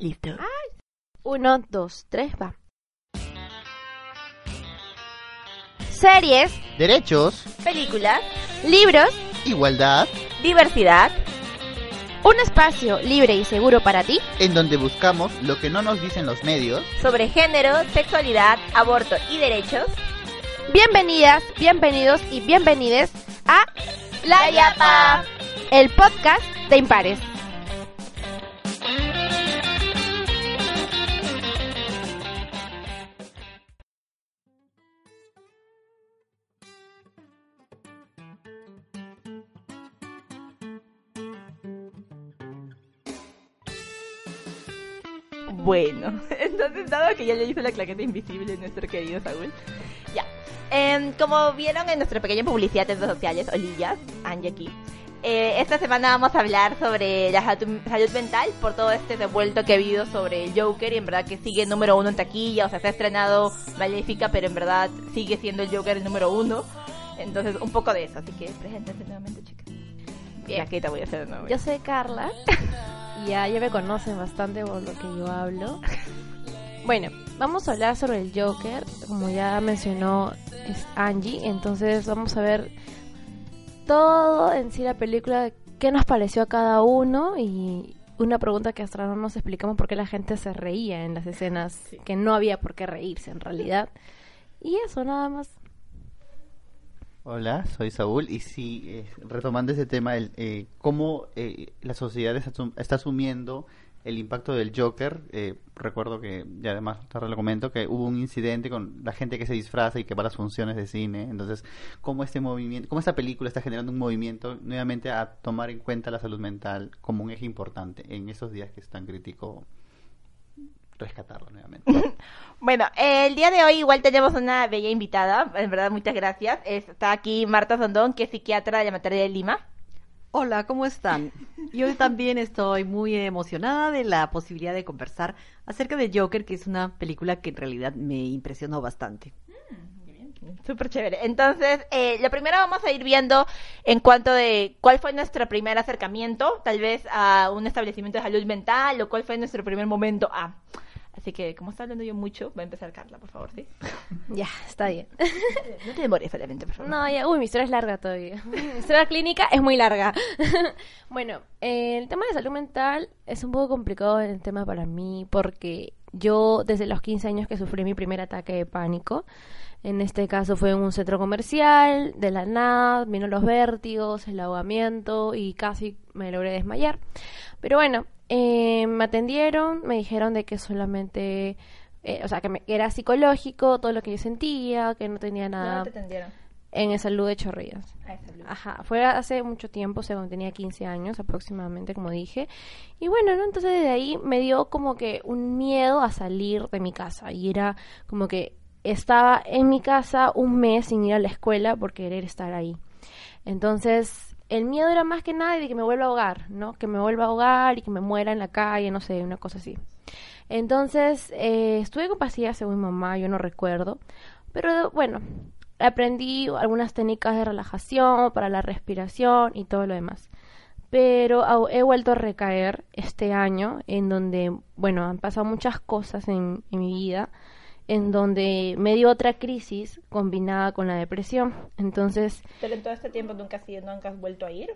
Listo. Uno, dos, tres, va. Series, Derechos, Películas, libros, igualdad, diversidad, un espacio libre y seguro para ti. en donde buscamos lo que no nos dicen los medios. sobre género, sexualidad, aborto y derechos. Bienvenidas, bienvenidos y bienvenides a La Yapa. el podcast de Impares. Bueno, entonces dado que ya le hizo la claqueta invisible a nuestro querido Saúl, ya. Em, como vieron en nuestra pequeña publicidad en redes sociales, Olillas, Angie aquí, eh, esta semana vamos a hablar sobre la salud, salud mental por todo este revuelto que ha habido sobre el Joker y en verdad que sigue número uno en taquilla, o sea, se ha estrenado Maléfica, pero en verdad sigue siendo el Joker el número uno. Entonces, un poco de eso, así que preséntense nuevamente, chicas. Bien. Claqueta voy a hacer de nuevo. Yo soy Carla. ya, ya me conocen bastante por lo que yo hablo. Bueno, vamos a hablar sobre el Joker. Como ya mencionó es Angie. Entonces vamos a ver todo en sí la película. ¿Qué nos pareció a cada uno? Y una pregunta que hasta no nos explicamos por qué la gente se reía en las escenas. Que no había por qué reírse en realidad. Y eso, nada más. Hola, soy Saúl y sí, eh, retomando ese tema, el, eh, cómo eh, la sociedad está, asum- está asumiendo el impacto del Joker. eh, recuerdo que, y además tarde lo comento, que hubo un incidente con la gente que se disfraza y que va a las funciones de cine. Entonces, cómo este movimiento, cómo esta película está generando un movimiento nuevamente a tomar en cuenta la salud mental como un eje importante en esos días que es tan crítico rescatarlo nuevamente. Bueno, eh, el día de hoy igual tenemos una bella invitada, en verdad muchas gracias. Está aquí Marta Sondón, que es psiquiatra de la materia de Lima. Hola, ¿cómo están? Yo también estoy muy emocionada de la posibilidad de conversar acerca de Joker, que es una película que en realidad me impresionó bastante. Súper chévere. Entonces, eh, lo primero vamos a ir viendo en cuanto de cuál fue nuestro primer acercamiento, tal vez a un establecimiento de salud mental, o cuál fue nuestro primer momento a... Así que, como está hablando yo mucho, va a empezar Carla, por favor, ¿sí? Ya, está bien. No te demores solamente, por favor. No, ya, uy, mi historia es larga todavía. Mi historia clínica es muy larga. bueno, eh, el tema de salud mental es un poco complicado el tema para mí porque yo desde los 15 años que sufrí mi primer ataque de pánico, en este caso fue en un centro comercial, de la nada, vino los vértigos, el ahogamiento y casi me logré desmayar. Pero bueno, eh, me atendieron, me dijeron de que solamente, eh, o sea, que, me- que era psicológico, todo lo que yo sentía, que no tenía nada No te atendieron. en el salud de Chorrillos. Ah. Ajá, fue hace mucho tiempo, o sea, cuando tenía 15 años aproximadamente, como dije. Y bueno, ¿no? Entonces desde ahí me dio como que un miedo a salir de mi casa. Y era como que estaba en mi casa un mes sin ir a la escuela por querer estar ahí. Entonces, el miedo era más que nada de que me vuelva a ahogar, ¿no? Que me vuelva a ahogar y que me muera en la calle, no sé, una cosa así. Entonces, eh, estuve con pastillas según mi mamá, yo no recuerdo. Pero bueno, aprendí algunas técnicas de relajación para la respiración y todo lo demás. Pero he vuelto a recaer este año en donde, bueno, han pasado muchas cosas en mi vida, en donde me dio otra crisis combinada con la depresión. Entonces, Pero en todo este tiempo nunca has ido, nunca has vuelto a ir.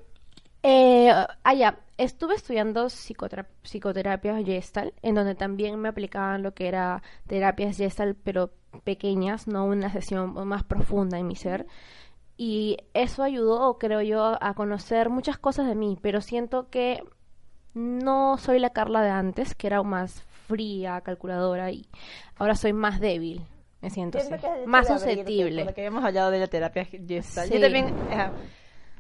eh, ah, ya, estuve estudiando psicoterapias Gestalt, en donde también me aplicaban lo que era terapias Gestalt, pero pequeñas, no una sesión más profunda en mi ser. Y eso ayudó, creo yo, a conocer muchas cosas de mí, pero siento que no soy la Carla de antes, que era más fría, calculadora, y ahora soy más débil, me siento así, más susceptible. Por lo que habíamos hablado de la terapia. Sí. Yo también,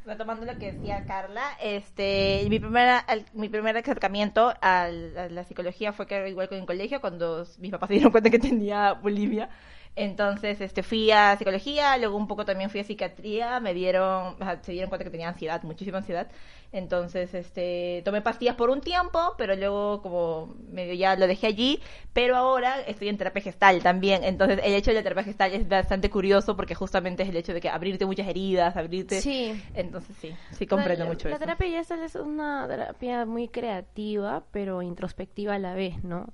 retomando lo que decía Carla, este, mi primera, al- mi primer acercamiento a, la psicología fue que igual que en el colegio, cuando mis papás se dieron cuenta que tenía bulimia. Entonces, este, fui a psicología, luego un poco también fui a psiquiatría, me dieron, o sea, se dieron cuenta que tenía ansiedad, muchísima ansiedad. Entonces, este, tomé pastillas por un tiempo, pero luego como medio ya lo dejé allí, pero ahora estoy en terapia gestal también. Entonces, el hecho de la terapia gestal es bastante curioso porque justamente es el hecho de que abrirte muchas heridas, abrirte... Sí. Entonces, sí, sí comprendo la, mucho la eso. terapia gestal es una terapia muy creativa, pero introspectiva a la vez, ¿no?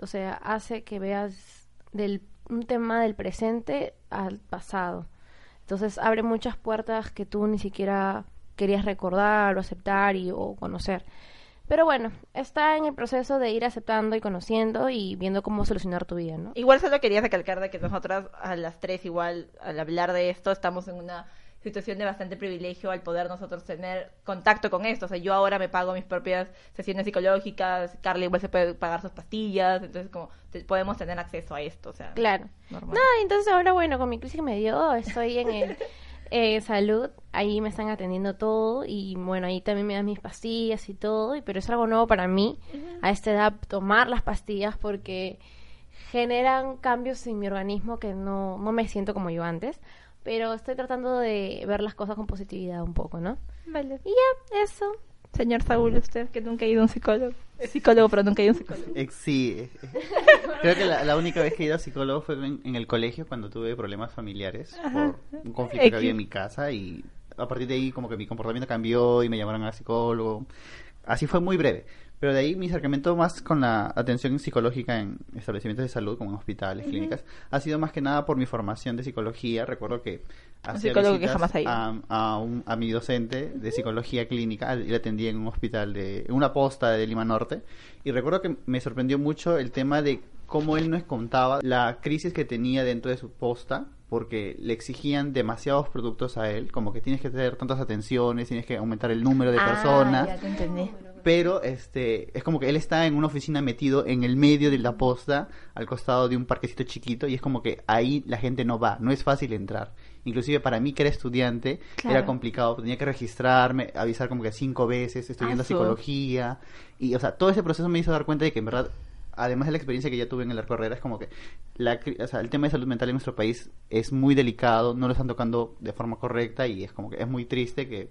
O sea, hace que veas del, un tema del presente al pasado. Entonces abre muchas puertas que tú ni siquiera querías recordar o aceptar y, o conocer. Pero bueno, está en el proceso de ir aceptando y conociendo y viendo cómo solucionar tu vida, ¿no? Igual solo quería recalcar de que nosotras a las tres igual al hablar de esto estamos en una situación de bastante privilegio al poder nosotros tener contacto con esto. O sea, yo ahora me pago mis propias sesiones psicológicas, Carly igual se puede pagar sus pastillas, entonces como te- podemos tener acceso a esto, o sea, Claro. normal. No, entonces ahora, bueno, con mi crisis que me dio, estoy en el eh, salud, ahí me están atendiendo todo y bueno, ahí también me dan mis pastillas y todo, y- pero es algo nuevo para mí a esta edad tomar las pastillas porque generan cambios en mi organismo que no, no me siento como yo antes, pero estoy tratando de ver las cosas con positividad un poco, ¿no? Vale. Y ya, eso. Señor Saúl, usted que nunca ha ido a un psicólogo. Es psicólogo, pero nunca ha ido a un psicólogo. Eh, sí, eh, eh. creo que la, la única vez que he ido a psicólogo fue en, en el colegio cuando tuve problemas familiares por un conflicto X. que había en mi casa y a partir de ahí como que mi comportamiento cambió y me llamaron al psicólogo. Así fue muy breve. Pero de ahí mi acercamiento más con la atención psicológica en establecimientos de salud, como en hospitales, clínicas, ha sido más que nada por mi formación de psicología. Recuerdo que hacía psicólogo que jamás a, a un, a mi docente de psicología clínica y le atendí en un hospital de en una posta de Lima Norte y recuerdo que me sorprendió mucho el tema de cómo él nos contaba la crisis que tenía dentro de su posta porque le exigían demasiados productos a él, como que tienes que tener tantas atenciones, tienes que aumentar el número de Ah, personas, ya te entendí. Pero este es como que él está en una oficina metido en el medio de la posta, al costado de un parquecito chiquito y es como que ahí la gente no va, no es fácil entrar. Inclusive para mí que era estudiante Claro. era complicado, tenía que registrarme, avisar como que cinco veces, estoy Ah, psicología y o sea, todo ese proceso me hizo dar cuenta de que en verdad además de la experiencia que ya tuve en el arco Herrera, es como que la, o sea, el tema de salud mental en nuestro país es muy delicado, no lo están tocando de forma correcta y es como que es muy triste que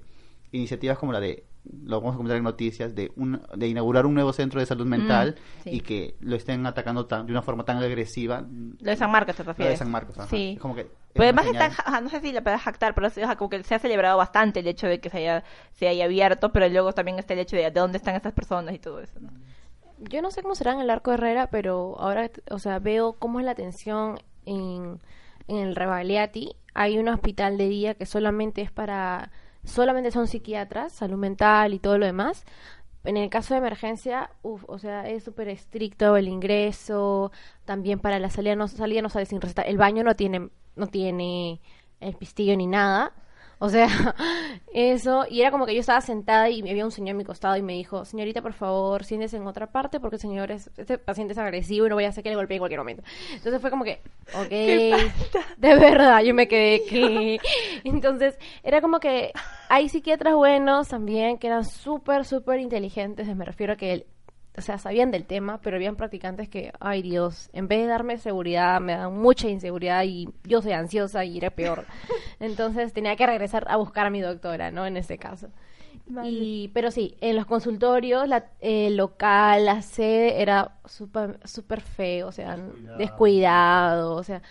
iniciativas como la de, lo vamos a comentar en noticias, de, un, de inaugurar un nuevo centro de salud mental sí. y que lo estén atacando tan- de una forma tan agresiva. Lo de San Marcos te Lo refieres. de San Marcos, ajá. Sí. Es como que es Pero una además está, señal. ajá, no sé si la puedes jactar, pero sí, ajá, como que se ha celebrado bastante el hecho de que se haya, se haya abierto, pero luego también está el hecho de, de dónde están estas personas y todo eso, ¿no? Yo no sé cómo será en el arco Herrera, pero ahora, o sea, veo cómo es la atención en, en el Rebagliati. Hay un hospital de día que solamente es para, solamente son psiquiatras, salud mental y todo lo demás. En el caso de emergencia, o sea, es súper estricto el ingreso, también para la salida no, salida no sale sin receta. El baño no tiene, no tiene el pistillo ni nada. O sea, eso, y era como que yo estaba sentada y había un señor a mi costado y me dijo, señorita, por favor, siéntese en otra parte porque el señor es, este paciente es agresivo y no voy a hacer que le golpee en cualquier momento. Entonces fue como que, ok, de verdad, yo me quedé que... Entonces, era como que hay psiquiatras buenos también que eran súper, súper inteligentes, me refiero a que el- o sea, sabían del tema, pero habían practicantes que, ay Dios, en vez de darme seguridad, me dan mucha inseguridad y yo soy ansiosa y era peor. Entonces tenía que regresar a buscar a mi doctora, ¿no? En este caso. Y, pero sí, en los consultorios, la, el local, la sede era súper súper feo, o sea, descuidado, o sea.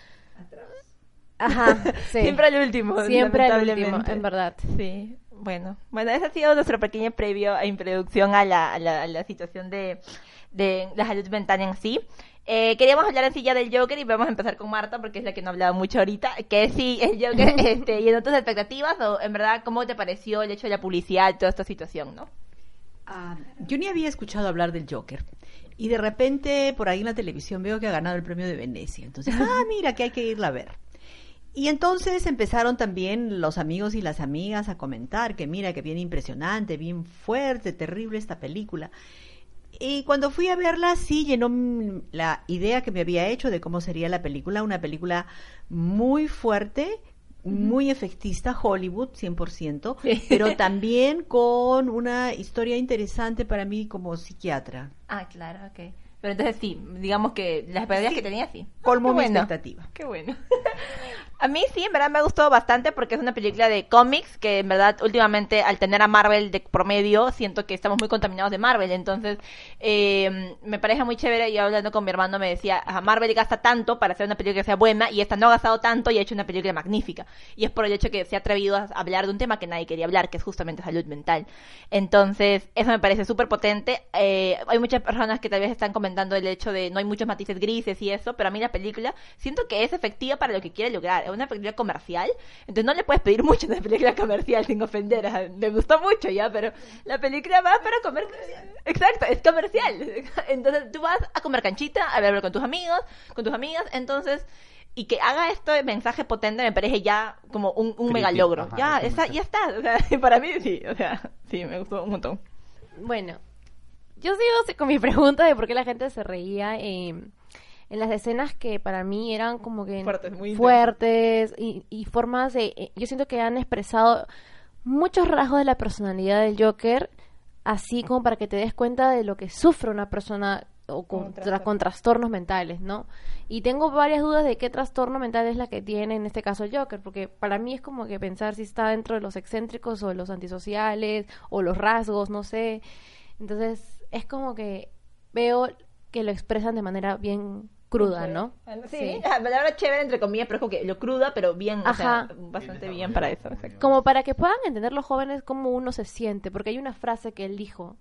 Ajá, sí. Siempre al último. Siempre al último, en verdad. Sí, bueno. Bueno, ese ha sido nuestro pequeño previo e introducción a la, a la, a la situación de, de la salud mental en sí. Eh, queríamos hablar en sí ya del Joker y vamos a empezar con Marta porque es la que no ha hablado mucho ahorita. Que sí, el Joker, este, y en tus expectativas o en verdad, ¿cómo te pareció el hecho de la publicidad y toda esta situación, no? Ah, yo ni había escuchado hablar del Joker. Y de repente por ahí en la televisión veo que ha ganado el premio de Venecia. Entonces, ah, mira, que hay que irla a ver. Y entonces empezaron también los amigos y las amigas a comentar que mira, que bien impresionante, bien fuerte, terrible esta película. Y cuando fui a verla, sí llenó la idea que me había hecho de cómo sería la película, una película muy fuerte, muy efectista, Hollywood, 100%, Sí. pero también con una historia interesante para mí como psiquiatra. Ah, claro, ok. Pero entonces sí, digamos que las expectativas que tenía sí. Colmó Qué mi bueno. expectativa. Qué bueno. A mí sí, en verdad me gustó bastante porque es una película de cómics que en verdad últimamente al tener a Marvel de promedio siento que estamos muy contaminados de Marvel. Entonces eh, me parece muy chévere y hablando con mi hermano me decía, a Marvel gasta tanto para hacer una película que sea buena y esta no ha gastado tanto y ha hecho una película magnífica. Y es por el hecho que se ha atrevido a hablar de un tema que nadie quería hablar, que es justamente salud mental. Entonces eso me parece súper potente. Eh, hay muchas personas que tal vez están comentando el hecho de no hay muchos matices grises y eso, pero a mí la película siento que es efectiva para lo que quiere lograr. Es una película comercial, entonces no le puedes pedir mucho a una película comercial sin ofender. Me gustó mucho ya, pero la película va para comer. Exacto, es comercial. Entonces tú vas a comer canchita, a verlo con tus amigos, con tus amigas, entonces. Y que haga esto de mensaje potente me parece ya como un, un mega logro. ajá, Ya, ya está. O sea, para mí sí, o sea, sí, me gustó un montón. Bueno, yo sigo con mi pregunta de por qué la gente se reía eh, en las escenas que para mí eran como que Fuertes, muy fuertes y, y formas de... eh, yo siento que han expresado muchos rasgos de la personalidad del Joker, así como para que te des cuenta de lo que sufre una persona o con, Con tra- trastorno. con trastornos mentales, ¿no? Y tengo varias dudas de qué trastorno mental es la que tiene en este caso el Joker, porque para mí es como que pensar si está dentro de los excéntricos o de los antisociales o los rasgos, no sé. Entonces es como que veo que lo expresan de manera bien cruda, ¿no? Sí, la palabra chévere entre comillas, pero es como que lo cruda, pero bien, o sea, bastante bien para eso. exacto. Como para que puedan entender los jóvenes cómo uno se siente, porque hay una frase que él dijo,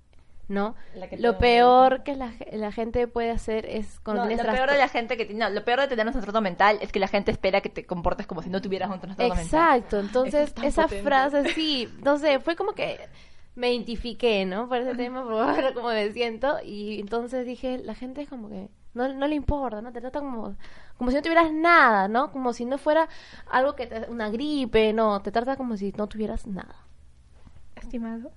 ¿no? Lo peor que la, ge- la gente puede hacer es cuando No, lo peor de la gente que tiene, no, lo peor de tener un trastorno mental es que la gente espera que te comportes como si no tuvieras un trastorno mental. Exacto, entonces es esa potente. frase sí, no sé, fue como que me identifiqué, ¿no? Por ese tema, por ver cómo me siento y entonces dije, la gente es como que no, no le importa, ¿no? Te trata como, como si no tuvieras nada, ¿no? Como si no fuera algo que te, una gripe, no, te trata como si no tuvieras nada. Estimado.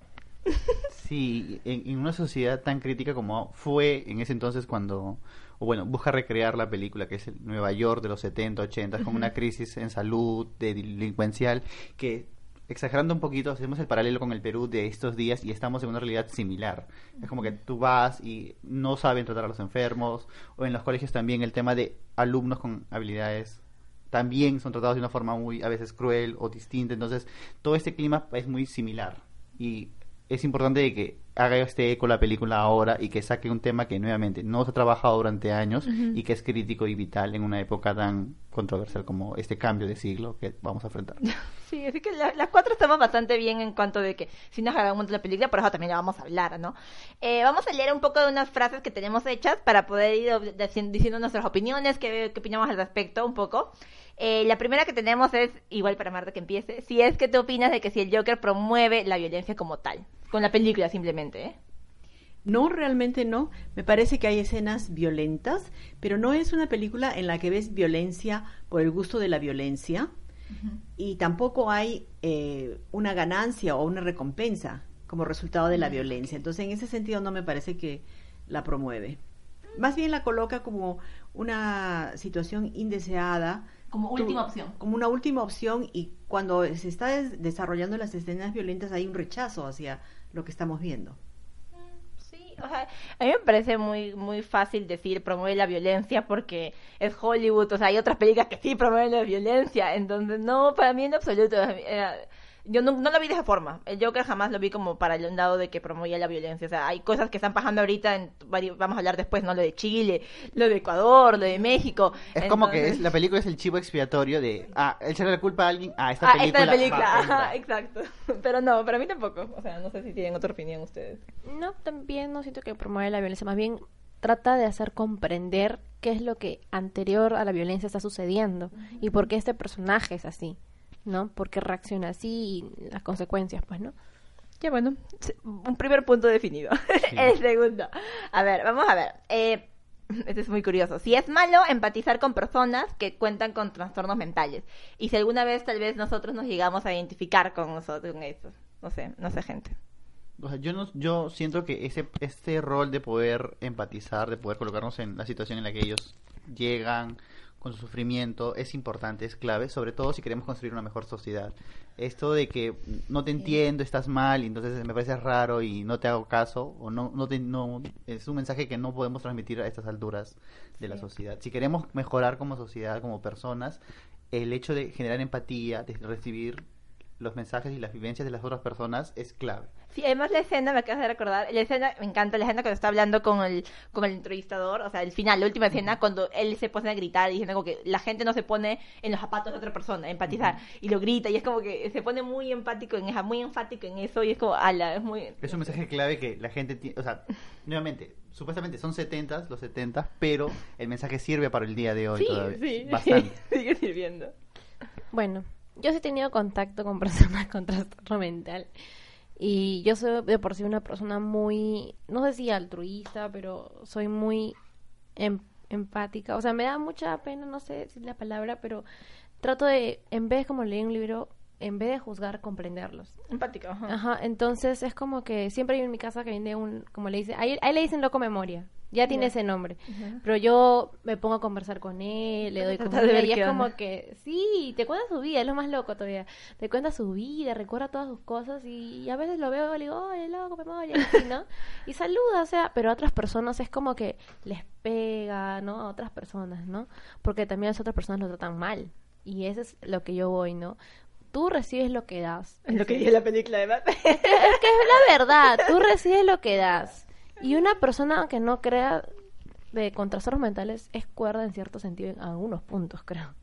Sí, en, en una sociedad tan crítica como fue en ese entonces cuando, o bueno, busca recrear la película que es el Nueva York de los 70, 80, con una crisis en salud, de delincuencial, que exagerando un poquito hacemos el paralelo con el Perú de estos días y estamos en una realidad similar. Es como que tú vas y no saben tratar a los enfermos, o en los colegios también el tema de alumnos con habilidades también son tratados de una forma muy a veces cruel o distinta. Entonces, todo este clima es muy similar. Y es importante que haga este eco la película ahora y que saque un tema que nuevamente no se ha trabajado durante años y que es crítico y vital en una época tan controversial como este cambio de siglo que vamos a enfrentar. Sí, así que la- las cuatro estamos bastante bien en cuanto de que si nos hagamos la película, por eso también la vamos a hablar, ¿no? Eh, vamos a leer un poco de unas frases que tenemos hechas para poder ir diciendo nuestras opiniones, qué, qué opinamos al respecto un poco. Eh, la primera que tenemos es, igual para Marta que empiece, si es que tú opinas de que si el Joker promueve la violencia como tal, con la película simplemente, ¿eh? No, realmente no. Me parece que hay escenas violentas, pero no es una película en la que ves violencia por el gusto de la violencia y tampoco hay eh, una ganancia o una recompensa como resultado de la violencia. Entonces, en ese sentido, no me parece que la promueve. Más bien la coloca como una situación indeseada. Como última opción. Como una última opción y cuando se está des- desarrollando las escenas violentas hay un rechazo hacia lo que estamos viendo. Sí, o sea, a mí me parece muy muy fácil decir promueve la violencia porque es Hollywood, o sea, hay otras películas que sí promueven la violencia, entonces no, para mí en absoluto, eh, yo no, no lo vi de esa forma, el Joker jamás lo vi como para el lado de que promovía la violencia, o sea, hay cosas que están pasando ahorita, en, vamos a hablar después, ¿no? Lo de Chile, lo de Ecuador, lo de México. Es como que es, la película es el chivo expiatorio de, ah, echarle la culpa a alguien, ah, esta Ah, película. esta película, va, ajá, entra. exacto. Pero no, para mí tampoco. O sea, no sé si tienen otra opinión ustedes. No, también no siento que promueve la violencia, más bien trata de hacer comprender qué es lo que anterior a la violencia está sucediendo y por qué este personaje es así, ¿no? Por qué reacciona así y las consecuencias, pues, ¿no? Ya bueno, un primer punto definido. El segundo. A ver, vamos a ver. Eh, este es muy curioso. Si es malo empatizar con personas que cuentan con trastornos mentales. Y si alguna vez tal vez nosotros nos llegamos a identificar con nosotros, con eso. No sé, no sé, gente. O sea, yo no, yo siento que ese este rol de poder empatizar, de poder colocarnos en la situación en la que ellos llegan con su sufrimiento es importante, es clave, sobre todo si queremos construir una mejor sociedad. Esto de que no te entiendo, estás mal, y entonces me parece raro y no te hago caso, o no, no, te, no es un mensaje que no podemos transmitir a estas alturas de la sociedad. Si queremos mejorar como sociedad, como personas, el hecho de generar empatía, de recibir los mensajes y las vivencias de las otras personas es clave. Sí, además la escena, me acabas de recordar, la escena, me encanta la escena cuando está hablando con el, con el entrevistador, o sea, el final, la última escena, cuando él se pone a gritar diciendo como que la gente no se pone en los zapatos de otra persona, empatizar, y lo grita, y es como que se pone muy empático en eso, muy enfático en eso, y es como, ala, es muy... Es un mensaje clave que la gente tiene, o sea, nuevamente, supuestamente son 70 los 70 pero el mensaje sirve para el día de hoy Sí, todavía. sí, Bastante. sigue sirviendo. Bueno, yo sí he tenido contacto con personas con trastorno mental. Y yo soy de por sí una persona muy, no sé si altruista, pero soy muy em- empática. O sea, me da mucha pena, no sé decir la palabra, pero trato de, en vez como leer un libro, en vez de juzgar, comprenderlos. Empático, ajá. Ajá, entonces es como que siempre hay en mi casa que viene un, como le dice, ahí, ahí le dicen loco memoria, ya tiene ese nombre, pero yo me pongo a conversar con él, le doy de ver y es como que, sí, te cuenta su vida, es lo más loco todavía, te cuenta su vida, recuerda todas sus cosas y, a veces lo veo y le digo, oye, loco memoria, y ¿no? Y saluda, o sea, pero a otras personas es como que les pega, ¿no? A otras personas, ¿no? Porque también las otras personas lo tratan mal. Y eso es lo que yo voy, ¿no? Tú recibes lo que das. Es lo que dice la película, además. Es que es la verdad, tú recibes lo que das. Y una persona que no crea de con trastornos mentales es cuerda en cierto sentido en algunos puntos, creo.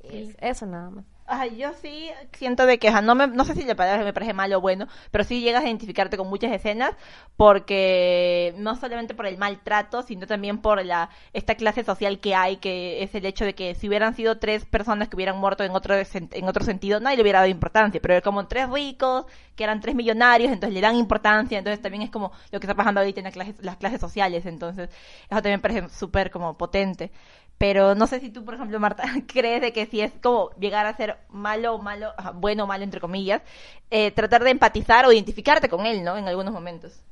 Es eso nada más. Ay, yo sí siento de que, ajá, no, me, no sé si la palabra me parece malo o bueno, pero sí llegas a identificarte con muchas escenas porque no solamente por el maltrato, sino también por la esta clase social que hay, que es el hecho de que si hubieran sido tres personas que hubieran muerto en otro, en otro sentido, nadie le hubiera dado importancia, pero como tres ricos, que eran tres millonarios, entonces le dan importancia, entonces también es como lo que está pasando ahorita en la clase- las clases sociales, entonces eso también parece súper como potente. Pero no sé si tú, por ejemplo, Marta, crees de que si es como llegar a ser malo o malo, bueno o malo, entre comillas, eh, tratar de empatizar o identificarte con él, ¿no? En algunos momentos.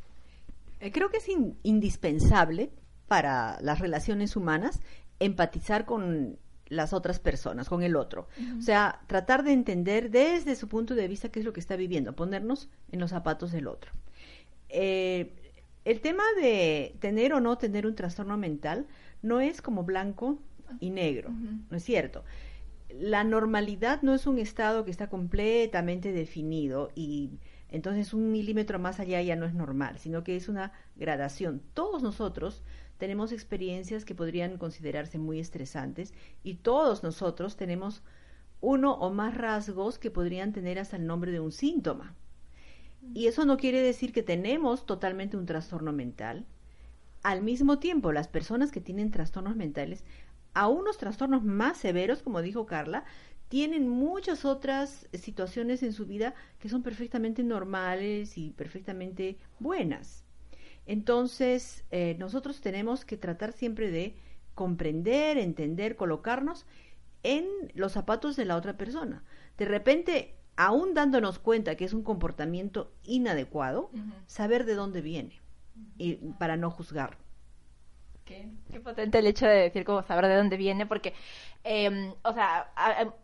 Eh, creo que es in- indispensable para las relaciones humanas empatizar con las otras personas, con el otro. O sea, tratar de entender desde su punto de vista qué es lo que está viviendo, ponernos en los zapatos del otro. Eh, el tema de tener o no tener un trastorno mental no es como blanco y negro, ¿no es cierto? La normalidad no es un estado que está completamente definido y entonces un milímetro más allá ya no es normal, sino que es una gradación. Todos nosotros tenemos experiencias que podrían considerarse muy estresantes y todos nosotros tenemos uno o más rasgos que podrían tener hasta el nombre de un síntoma. Y eso no quiere decir que tenemos totalmente un trastorno mental. Al mismo tiempo, las personas que tienen trastornos mentales, a unos trastornos más severos, como dijo Carla, tienen muchas otras situaciones en su vida que son perfectamente normales y perfectamente buenas. Entonces, eh, nosotros tenemos que tratar siempre de comprender, entender, colocarnos en los zapatos de la otra persona. De repente, aún dándonos cuenta que es un comportamiento inadecuado, saber de dónde viene y para no juzgar. Qué, potente el hecho de decir como saber de dónde viene, porque, eh, o sea,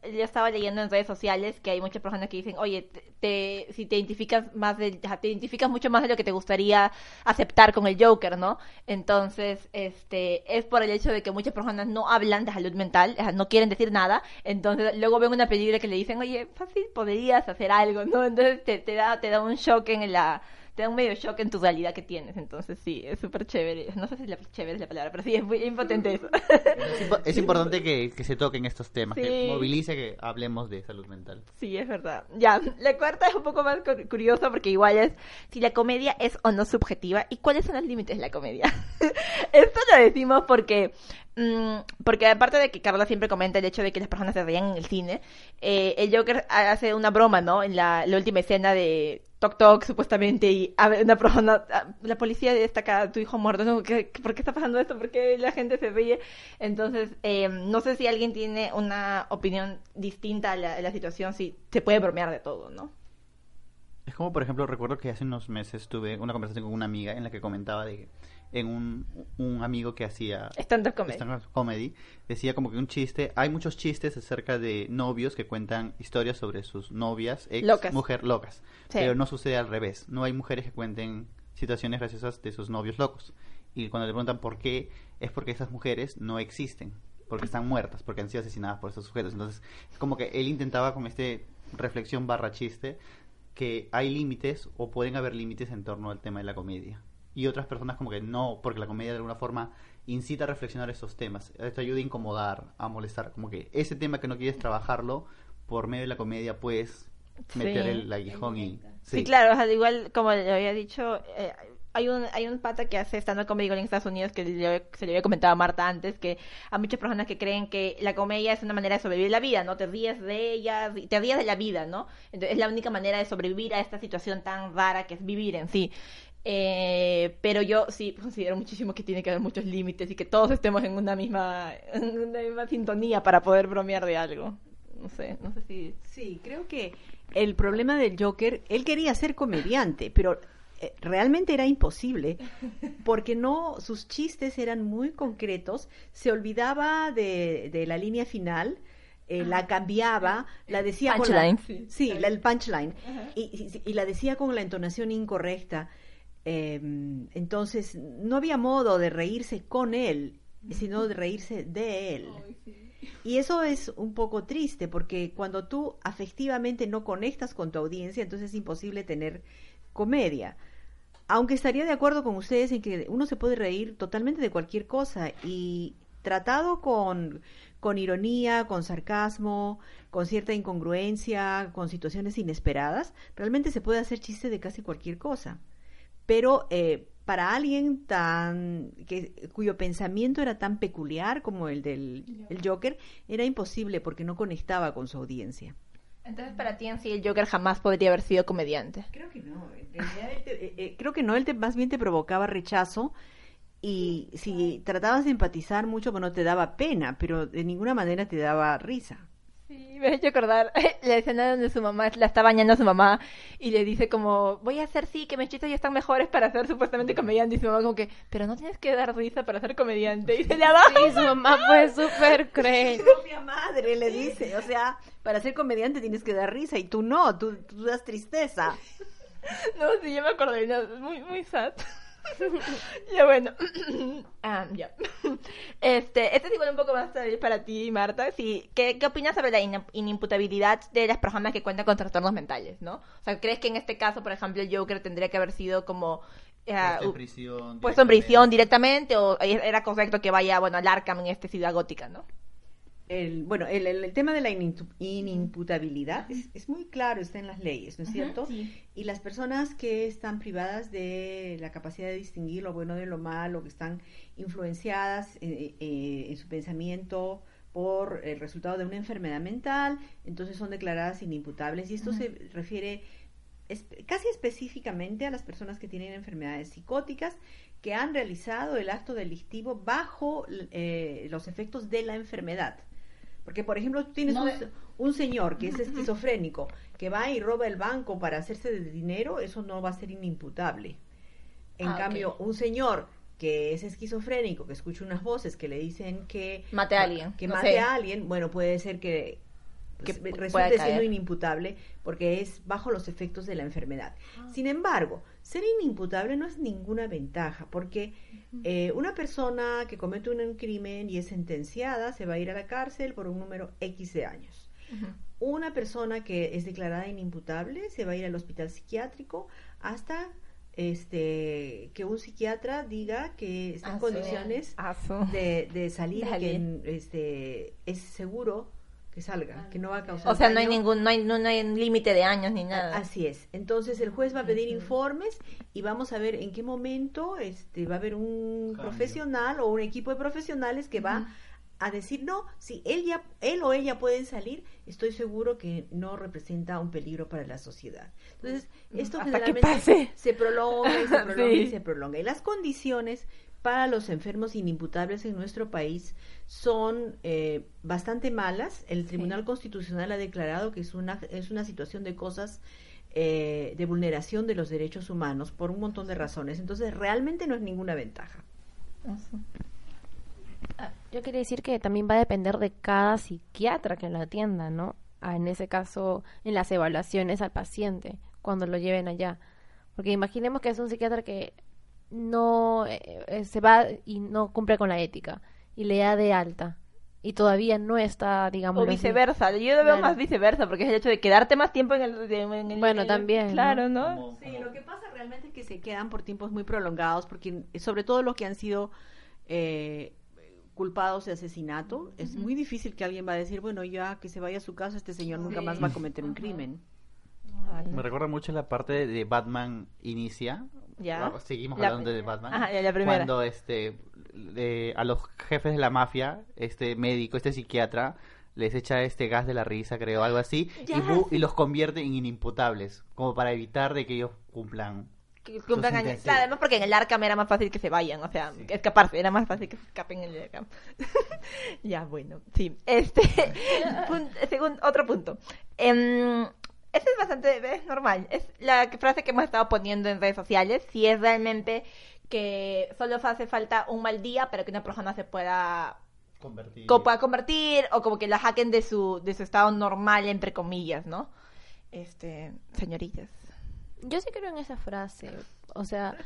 yo estaba leyendo en redes sociales que hay muchas personas que dicen, oye, te, te- si te identificas más de, te identificas mucho más de lo que te gustaría aceptar con el Joker, ¿no? Entonces, este, es por el hecho de que muchas personas no hablan de salud mental, no quieren decir nada, entonces luego ven una película que le dicen, oye, fácil, podrías hacer algo, ¿no? Entonces te, te da, te da un shock en la te da un medio shock en tu realidad que tienes. Entonces, sí, es súper chévere. No sé si la, chévere es la palabra, pero sí, es muy impotente eso. Es, impo- es importante que, que se toquen estos temas, que Sí. movilice que hablemos de salud mental. Sí, es verdad. Ya, la cuarta es un poco más cu- curiosa porque igual es si la comedia es o no subjetiva y cuáles son los límites de la comedia. Esto lo decimos porque porque aparte de que Carla siempre comenta el hecho de que las personas se rían en el cine, eh, el Joker hace una broma, ¿no? En la, última escena de Tok Tok, supuestamente, y a una persona, ah, la policía destaca tu hijo muerto, ¿no? ¿Qué- qué- ¿por qué está pasando esto? ¿Por qué la gente se ríe? Entonces, eh, no sé si alguien tiene una opinión distinta a la, a la situación, si se puede bromear de todo, ¿no? Es como, por ejemplo, recuerdo que hace unos meses tuve una conversación con una amiga en la que comentaba de que en un, un amigo que hacía Stand-up comedy. stand-up comedy, decía como que un chiste, hay muchos chistes acerca de novios que cuentan historias sobre sus novias, ex, Locas. mujer locas, Sí. pero no sucede al revés, no hay mujeres que cuenten situaciones graciosas de sus novios locos. Y cuando le preguntan por qué, es porque esas mujeres no existen, porque están muertas, porque han sido asesinadas por esos sujetos. Entonces, como que él intentaba con este reflexión barra chiste que hay límites o pueden haber límites en torno al tema de la comedia. Y otras personas como que no, porque la comedia de alguna forma incita a reflexionar esos temas. Esto ayuda a incomodar, a molestar. Como que ese tema que no quieres trabajarlo, por medio de la comedia puedes meter Sí. el aguijón y... Sí, claro, o sea, igual como le había dicho, eh, hay un hay un pata que hace stand-up comedy en Estados Unidos que le- se le había comentado a Marta antes, que hay muchas personas que creen que la comedia es una manera de sobrevivir la vida, ¿no? Te ríes de ellas, y te ríes de la vida, ¿no? Entonces es la única manera de sobrevivir a esta situación tan rara que es vivir en sí. Eh, pero yo sí considero muchísimo que tiene que haber muchos límites y que todos estemos en una misma en una misma sintonía para poder bromear de algo. No sé, no sé si Sí, creo que el problema del Joker, él quería ser comediante, pero eh, realmente era imposible, porque no, sus chistes eran muy concretos, se olvidaba de, de la línea final, eh, la cambiaba, la decía con la, Punchline, sí. sí, la- el punchline, y, y- y la decía con la entonación incorrecta. Eh, entonces, no había modo de reírse con él, sino de reírse de él. Y eso es un poco triste porque cuando tú afectivamente no conectas con tu audiencia, entonces es imposible tener comedia. Aunque estaría de acuerdo con ustedes en que uno se puede reír totalmente de cualquier cosa y tratado con, con ironía, con sarcasmo, con cierta incongruencia, con situaciones inesperadas, realmente se puede hacer chiste de casi cualquier cosa. Pero eh, para alguien tan que, cuyo pensamiento era tan peculiar como el del el Joker, era imposible porque no conectaba con su audiencia. Entonces, para ti en sí, el Joker jamás podría haber sido comediante. Creo que no. En realidad él te- eh, eh, creo que no, él te, más bien te provocaba rechazo y si tratabas de empatizar mucho, bueno, te daba pena, pero de ninguna manera te daba risa. Sí, me ha hecho acordar la escena donde su mamá la está bañando a su mamá y le dice como, voy a hacer sí, que mis chistes ya están mejores para ser supuestamente comediante. Y su mamá como que, pero no tienes que dar risa para ser comediante. Y se la va. Sí, su mamá fue súper cruel. Su propia madre le dice, o sea, para ser comediante tienes que dar risa y tú no, tú, tú das tristeza. No, sí, yo me acordé, no, muy, muy sad. ya bueno, Ah, ya. Este, este es igual un poco más para ti, Marta. Sí, ¿qué, ¿Qué opinas sobre la in- inimputabilidad de las personas que cuentan con trastornos mentales, no? O sea, ¿crees que en este caso, por ejemplo, el Joker tendría que haber sido como... eh, Puesto en u- prisión. puesto en prisión directamente. directamente o era correcto que vaya, bueno, al Arkham en esta ciudad gótica, ¿no? El, bueno, el, el- el tema de la inimputabilidad es, es muy claro, está en las leyes, ¿no es cierto? Y las personas que están privadas de la capacidad de distinguir lo bueno de lo malo, que están influenciadas eh, eh, en su pensamiento por el resultado de una enfermedad mental, entonces son declaradas inimputables. Y esto se refiere es- casi específicamente a las personas que tienen enfermedades psicóticas que han realizado el acto delictivo bajo eh, los efectos de la enfermedad. Porque, por ejemplo, tú tienes No un, señor que es esquizofrénico, que va y roba el banco para hacerse de dinero, eso no va a ser inimputable. En Ah, cambio, un señor que es esquizofrénico, que escucha unas voces que le dicen que Mate a alguien, que no mate sé. a alguien, bueno, puede ser que, que Pues, pu- resulte siendo inimputable porque es bajo los efectos de la enfermedad. Sin embargo, ser inimputable no es ninguna ventaja porque eh, una persona que comete un crimen y es sentenciada se va a ir a la cárcel por un número X de años. Una persona que es declarada inimputable se va a ir al hospital psiquiátrico hasta este que un psiquiatra diga que está en condiciones de, de salir Dale. que este es seguro que salga, que no va a causar O sea, no hay ningún, no hay, no, no hay límite de años ni nada. Así es. Entonces el juez va a pedir informes y vamos a ver en qué momento este va a haber un Cambio. profesional o un equipo de profesionales que va a decir no, si él ya él o ella pueden salir, estoy seguro que no representa un peligro para la sociedad. Entonces, esto Hasta que generalmente pase. se prolonga y se prolonga y se prolonga. Y las condiciones para los enfermos inimputables en nuestro país son eh, bastante malas. El Tribunal Constitucional ha declarado que es una, es una situación de cosas eh, de vulneración de los derechos humanos por un montón de razones. Entonces, realmente no es ninguna ventaja. Ah, Yo quería decir que también va a depender de cada psiquiatra que lo atienda, ¿no? Ah, en ese caso, en las evaluaciones al paciente, cuando lo lleven allá. Porque imaginemos que es un psiquiatra que no eh, eh, se va y no cumple con la ética y le da de alta y todavía no está, digamos, O viceversa, yo lo veo Claro. más viceversa, porque es el hecho de quedarte más tiempo en el... en el- Bueno, en el- también. Claro, ¿no? Sí, lo que pasa realmente es que se quedan por tiempos muy prolongados, porque sobre todo los que han sido eh, culpados de asesinato, es muy difícil que alguien va a decir, bueno, ya que se vaya a su casa, este señor nunca más va a cometer un crimen. Me recuerda mucho la parte de Batman Inicia. Ya. Seguimos La- hablando de Batman. Ajá, ya, la primera. Cuando este a los jefes de la mafia, este médico, este psiquiatra, les echa este gas de la risa, creo, algo así, y, los convierte en inimputables, como para evitar de que ellos cumplan. Que cumplan años. Claro, además porque en el Arkham era más fácil que se vayan, o sea, escaparse, era más fácil que se escapen en el Arkham. ya, bueno, sí. Este, pun- según, otro punto. Em, este es bastante es normal. Es la frase que hemos estado poniendo en redes sociales. Si es realmente que solo hace falta un mal día para que una persona se pueda Convertir. co- pueda convertir o como que la saquen de su, de su estado normal, entre comillas, ¿no? Este, señoritas. Yo sí creo en esa frase. O sea,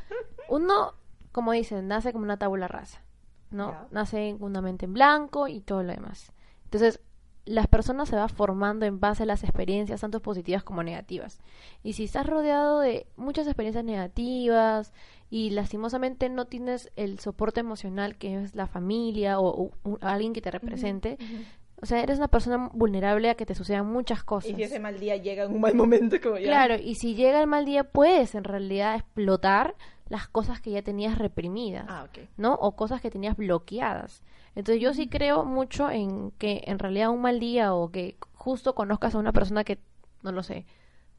uno, como dicen, nace como una tabula rasa, ¿no? Nace con una mente en blanco y todo lo demás. Entonces, las personas se van formando en base a las experiencias, tanto positivas como negativas. Y si estás rodeado de muchas experiencias negativas y lastimosamente no tienes el soporte emocional que es la familia o, alguien que te represente, o sea, eres una persona vulnerable a que te sucedan muchas cosas. Y si ese mal día llega en un mal momento, como ya. Claro, y si llega el mal día, puedes en realidad explotar las cosas que ya tenías reprimidas, Ah. ¿no? O cosas que tenías bloqueadas. Entonces yo sí creo mucho en que en realidad un mal día o que justo conozcas a una persona que, no lo sé,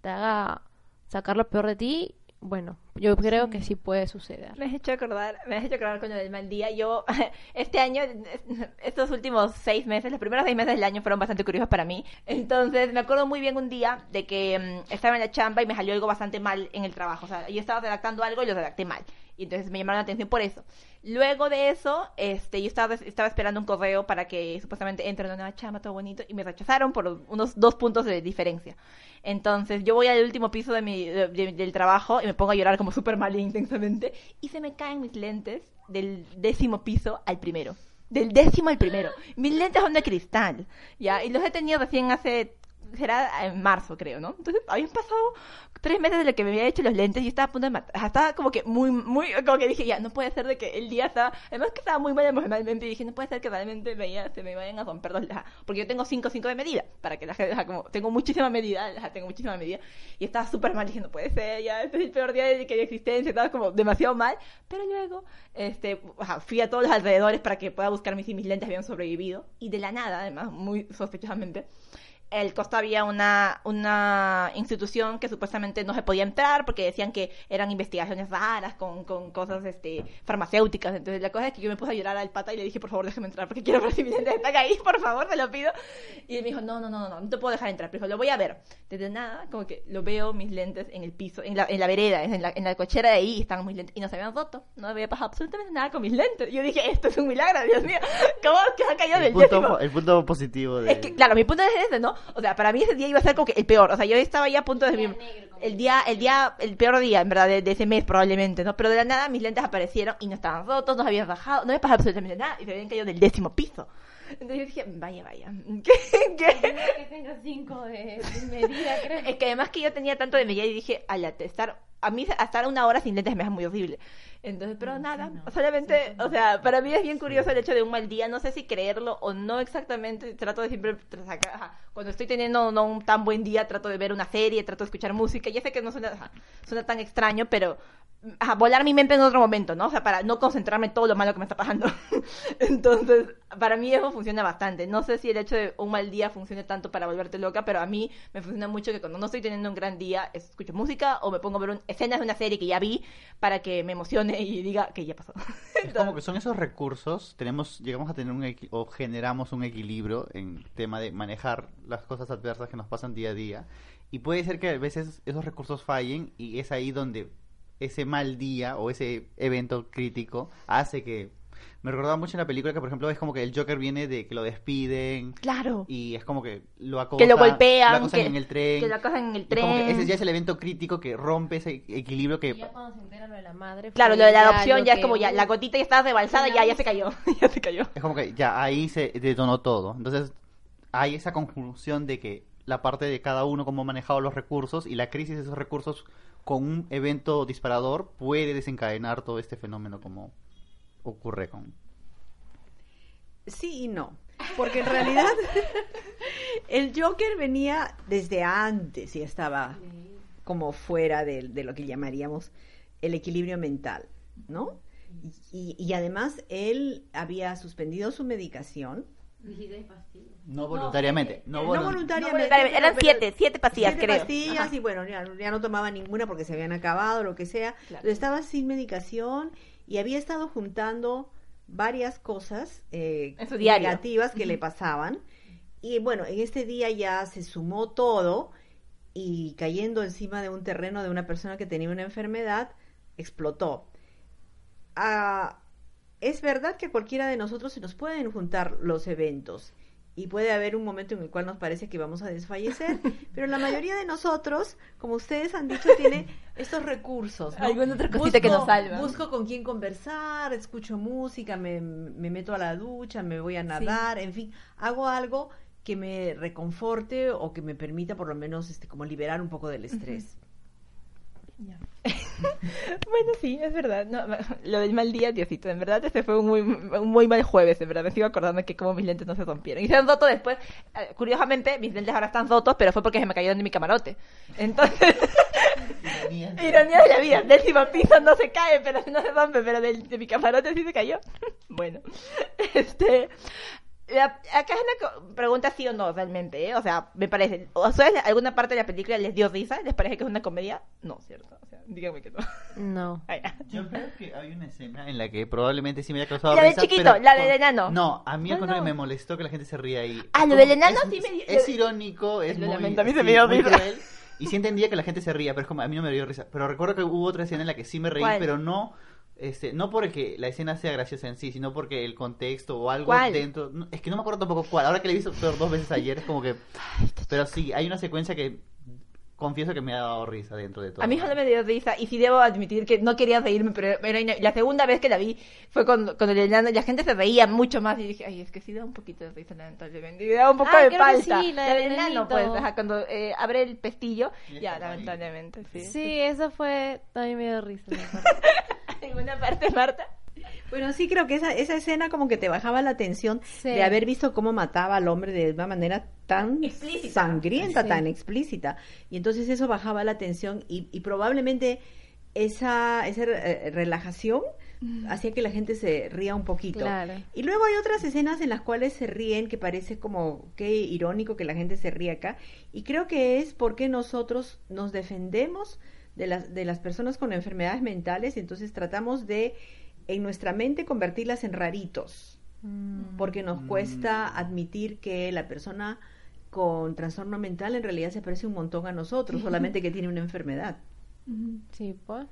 te haga sacar lo peor de ti, bueno, yo creo que sí puede suceder. Me has hecho acordar, me has hecho acordar con del mal día. Yo, este año, estos últimos seis meses, los primeros seis meses del año fueron bastante curiosos para mí. Entonces, me acuerdo muy bien un día de que mm, estaba en la chamba y me salió algo bastante mal en el trabajo. O sea, yo estaba redactando algo y lo redacté mal. Y entonces me llamaron la atención por eso. Luego de eso, este, yo estaba, estaba esperando un correo para que supuestamente entre en una nueva chamba, todo bonito, y me rechazaron por unos dos puntos de diferencia. Entonces, yo voy al último piso de mi, de- de- del trabajo y me pongo a llorar como súper mal intensamente, y se me caen mis lentes del décimo piso al primero. Del décimo al primero. Mis lentes son de cristal, ¿ya? Y los he tenido recién hace será en marzo, creo, ¿no? Entonces, habían pasado tres meses de lo que me había hecho los lentes y estaba a punto de matar. Estaba como que muy, muy, como que dije, ya, no puede ser de que el día estaba, además que estaba muy mal emocionalmente y dije, no puede ser que realmente veía, se me vayan a romper los, ajá, porque yo tengo 5 5 de medida, para que la gente, como, tengo muchísima medida, ajá, tengo muchísima medida, y estaba súper mal, dije, no puede ser, ya, este es el peor día de que existencia, estaba como demasiado mal, pero luego, este, fui a todos los alrededores para que pueda buscar mis, mis lentes habían sobrevivido, y de la nada, además, muy sospechosamente, el costo había una, una institución que supuestamente no se podía entrar porque decían que eran investigaciones raras con, con cosas este, farmacéuticas. Entonces la cosa es que yo me puse a llorar al pata y le dije, por favor, déjame entrar porque quiero ver si mis lentes están ahí, por favor, te lo pido. Y él me dijo, no, no, no, no, no, no te puedo dejar entrar. Pero dijo, lo voy a ver. Desde nada, como que lo veo mis lentes en el piso, en la, en la vereda, en la, en la cochera de ahí, y estaban mis lentes. Y no se habían roto, no había pasado absolutamente nada con mis lentes. Y yo dije, esto es un milagro, Dios mío. ¿Cómo que ha caído El del punto, el punto positivo de... Es que, claro, mi punto es ese, ¿no? O sea, para mí ese día iba a ser como que el peor. O sea, yo estaba ya a punto de... El día, el día, el peor día, en verdad, de, de ese mes probablemente, ¿no? Pero de la nada mis lentes aparecieron y no estaban rotos, no habían bajado, no me pasaba absolutamente nada y se habían caído del décimo piso. Entonces yo dije, vaya, vaya. ¿Qué? ¿Qué? que tengo cinco de, medida, creo. Es que además que yo tenía tanto de medida y dije, al estar, a mí estar una hora sin lentes me es muy horrible. Entonces, pero nada, solamente, o sea, para mí es bien curioso el hecho de un mal día, no sé si creerlo o no exactamente, trato de siempre sacar, ajá, cuando estoy teniendo no un tan buen día, trato de ver una serie, trato de escuchar música, ya sé que no suena, ajá, suena tan extraño, pero ajá, volar mi mente en otro momento, ¿no? O sea, para no concentrarme en todo lo malo que me está pasando. Entonces, para mí eso funciona bastante. No sé si el hecho de un mal día funcione tanto para volverte loca, pero a mí me funciona mucho que cuando no estoy teniendo un gran día, escucho música o me pongo a ver un- escenas de una serie que ya vi para que me emocione y diga que ya pasó. Es como que son esos recursos, tenemos, llegamos a tener un o generamos un equilibrio en tema de manejar las cosas adversas que nos pasan día a día. Y puede ser que a veces esos recursos fallen y es ahí donde ese mal día o ese evento crítico hace que... Me recordaba mucho en la película que, por ejemplo, es como que el Joker viene de que lo despiden Claro. y es como que lo acosan, Que lo golpean, lo acosan que- en el tren. que lo acosan en el y como que tren. ese ya es el evento crítico que rompe ese equilibrio que... Y ya cuando se entera lo de la madre. Claro, fue lo de la adopción ya es como ya, la gotita ya estaba rebalsada, ya, ya se cayó, ya se cayó. Es como que ya ahí se detonó todo. Entonces hay esa conjunción de que la parte de cada uno, cómo ha manejado los recursos y la crisis de esos recursos con un evento disparador puede desencadenar todo este fenómeno como ocurre con... Sí y no. Porque en realidad el Joker venía desde antes y estaba como fuera de, de lo que llamaríamos el equilibrio mental, ¿no? Y, y además él había suspendido su medicación. No voluntariamente. No, No volun- voluntariamente. voluntariamente, eran siete, siete pastillas, siete creo. pastillas Ajá. y bueno, ya, ya no tomaba ninguna porque se habían acabado, lo que sea. Claro. Estaba sin medicación y había estado juntando varias cosas eh, negativas que le pasaban. Y bueno, en este día ya se sumó todo y cayendo encima de un terreno de una persona que tenía una enfermedad, explotó. Ah, es verdad que a cualquiera de nosotros se nos pueden juntar los eventos y puede haber un momento en el cual nos parece que vamos a desfallecer, pero la mayoría de nosotros, como ustedes han dicho, tiene estos recursos. ¿no? Alguna otra cosita que nos salva. Busco con quién conversar, escucho música, me, me meto a la ducha, me voy a nadar, en fin, hago algo que me reconforte o que me permita por lo menos este como liberar un poco del estrés. Bueno, sí, es verdad. No, lo del mal día, Diosito. En verdad, este fue un muy, un muy mal jueves. En verdad, me sigo acordando que como mis lentes no se rompieron. Y se han roto después. eh, Curiosamente, mis lentes ahora están rotos, pero fue porque se me cayeron de mi camarote. Entonces, ironía de la vida. Décimo piso no se cae, pero no se rompe, pero de, mi camarote sí se cayó. bueno, este. La- acá es una pregunta sí o no, realmente, ¿eh? O sea, me parece. ¿O sea, alguna parte de la película les dio risa? ¿Les parece que es una comedia? No, ¿cierto? O sea, díganme que no. No. Ah, ya. Yo creo que hay una escena en la que probablemente sí me haya causado La del risa, chiquito, pero la del enano. No, a mí al No, contrario no. me molestó que la gente se ría ahí. Ah, Es lo del enano es, sí me dio- Es irónico, es Lo muy, lamento, a mí se me dio risa. Y sí entendía que la gente se ría, pero es como a mí no me dio risa. Pero recuerdo que hubo otra escena en la que sí me reí, ¿Cuál? pero no este no porque la escena sea graciosa en sí, sino porque el contexto o algo ¿Cuál? dentro, no, es que no me acuerdo tampoco cuál. Ahora que la he visto dos veces ayer es como que pero sí, hay una secuencia que confieso que me ha dado risa dentro de todo. A mí solo me dio risa y sí debo admitir que no quería reírme, pero era ina- la segunda vez que la vi fue con, con el enano y la gente se reía mucho más y dije, ay, es que sí da un poquito de risa lamentablemente. Y da un poco Ah, de falta. sí, la del del enano, pues, ajá, cuando eh, abre el pestillo, ya, lamentablemente, sí. Sí, eso fue. También me dio risa. esa parte. En una parte, Marta. Bueno, sí creo que esa, esa escena como que te bajaba la tensión Sí. de haber visto cómo mataba al hombre de una manera tan Explícita. sangrienta, Sí. tan explícita. Y entonces eso bajaba la tensión y, y probablemente esa, esa eh, relajación hacía que la gente se ría un poquito. Claro. Y luego hay otras escenas en las cuales se ríen que parece como qué irónico que la gente se ríe acá. Y creo que es porque nosotros nos defendemos de las, de las personas con enfermedades mentales y entonces tratamos de en nuestra mente convertirlas en raritos. Mm. Porque nos Mm. cuesta admitir que la persona con trastorno mental en realidad se parece un montón a nosotros, solamente que tiene una enfermedad. Sí, pues.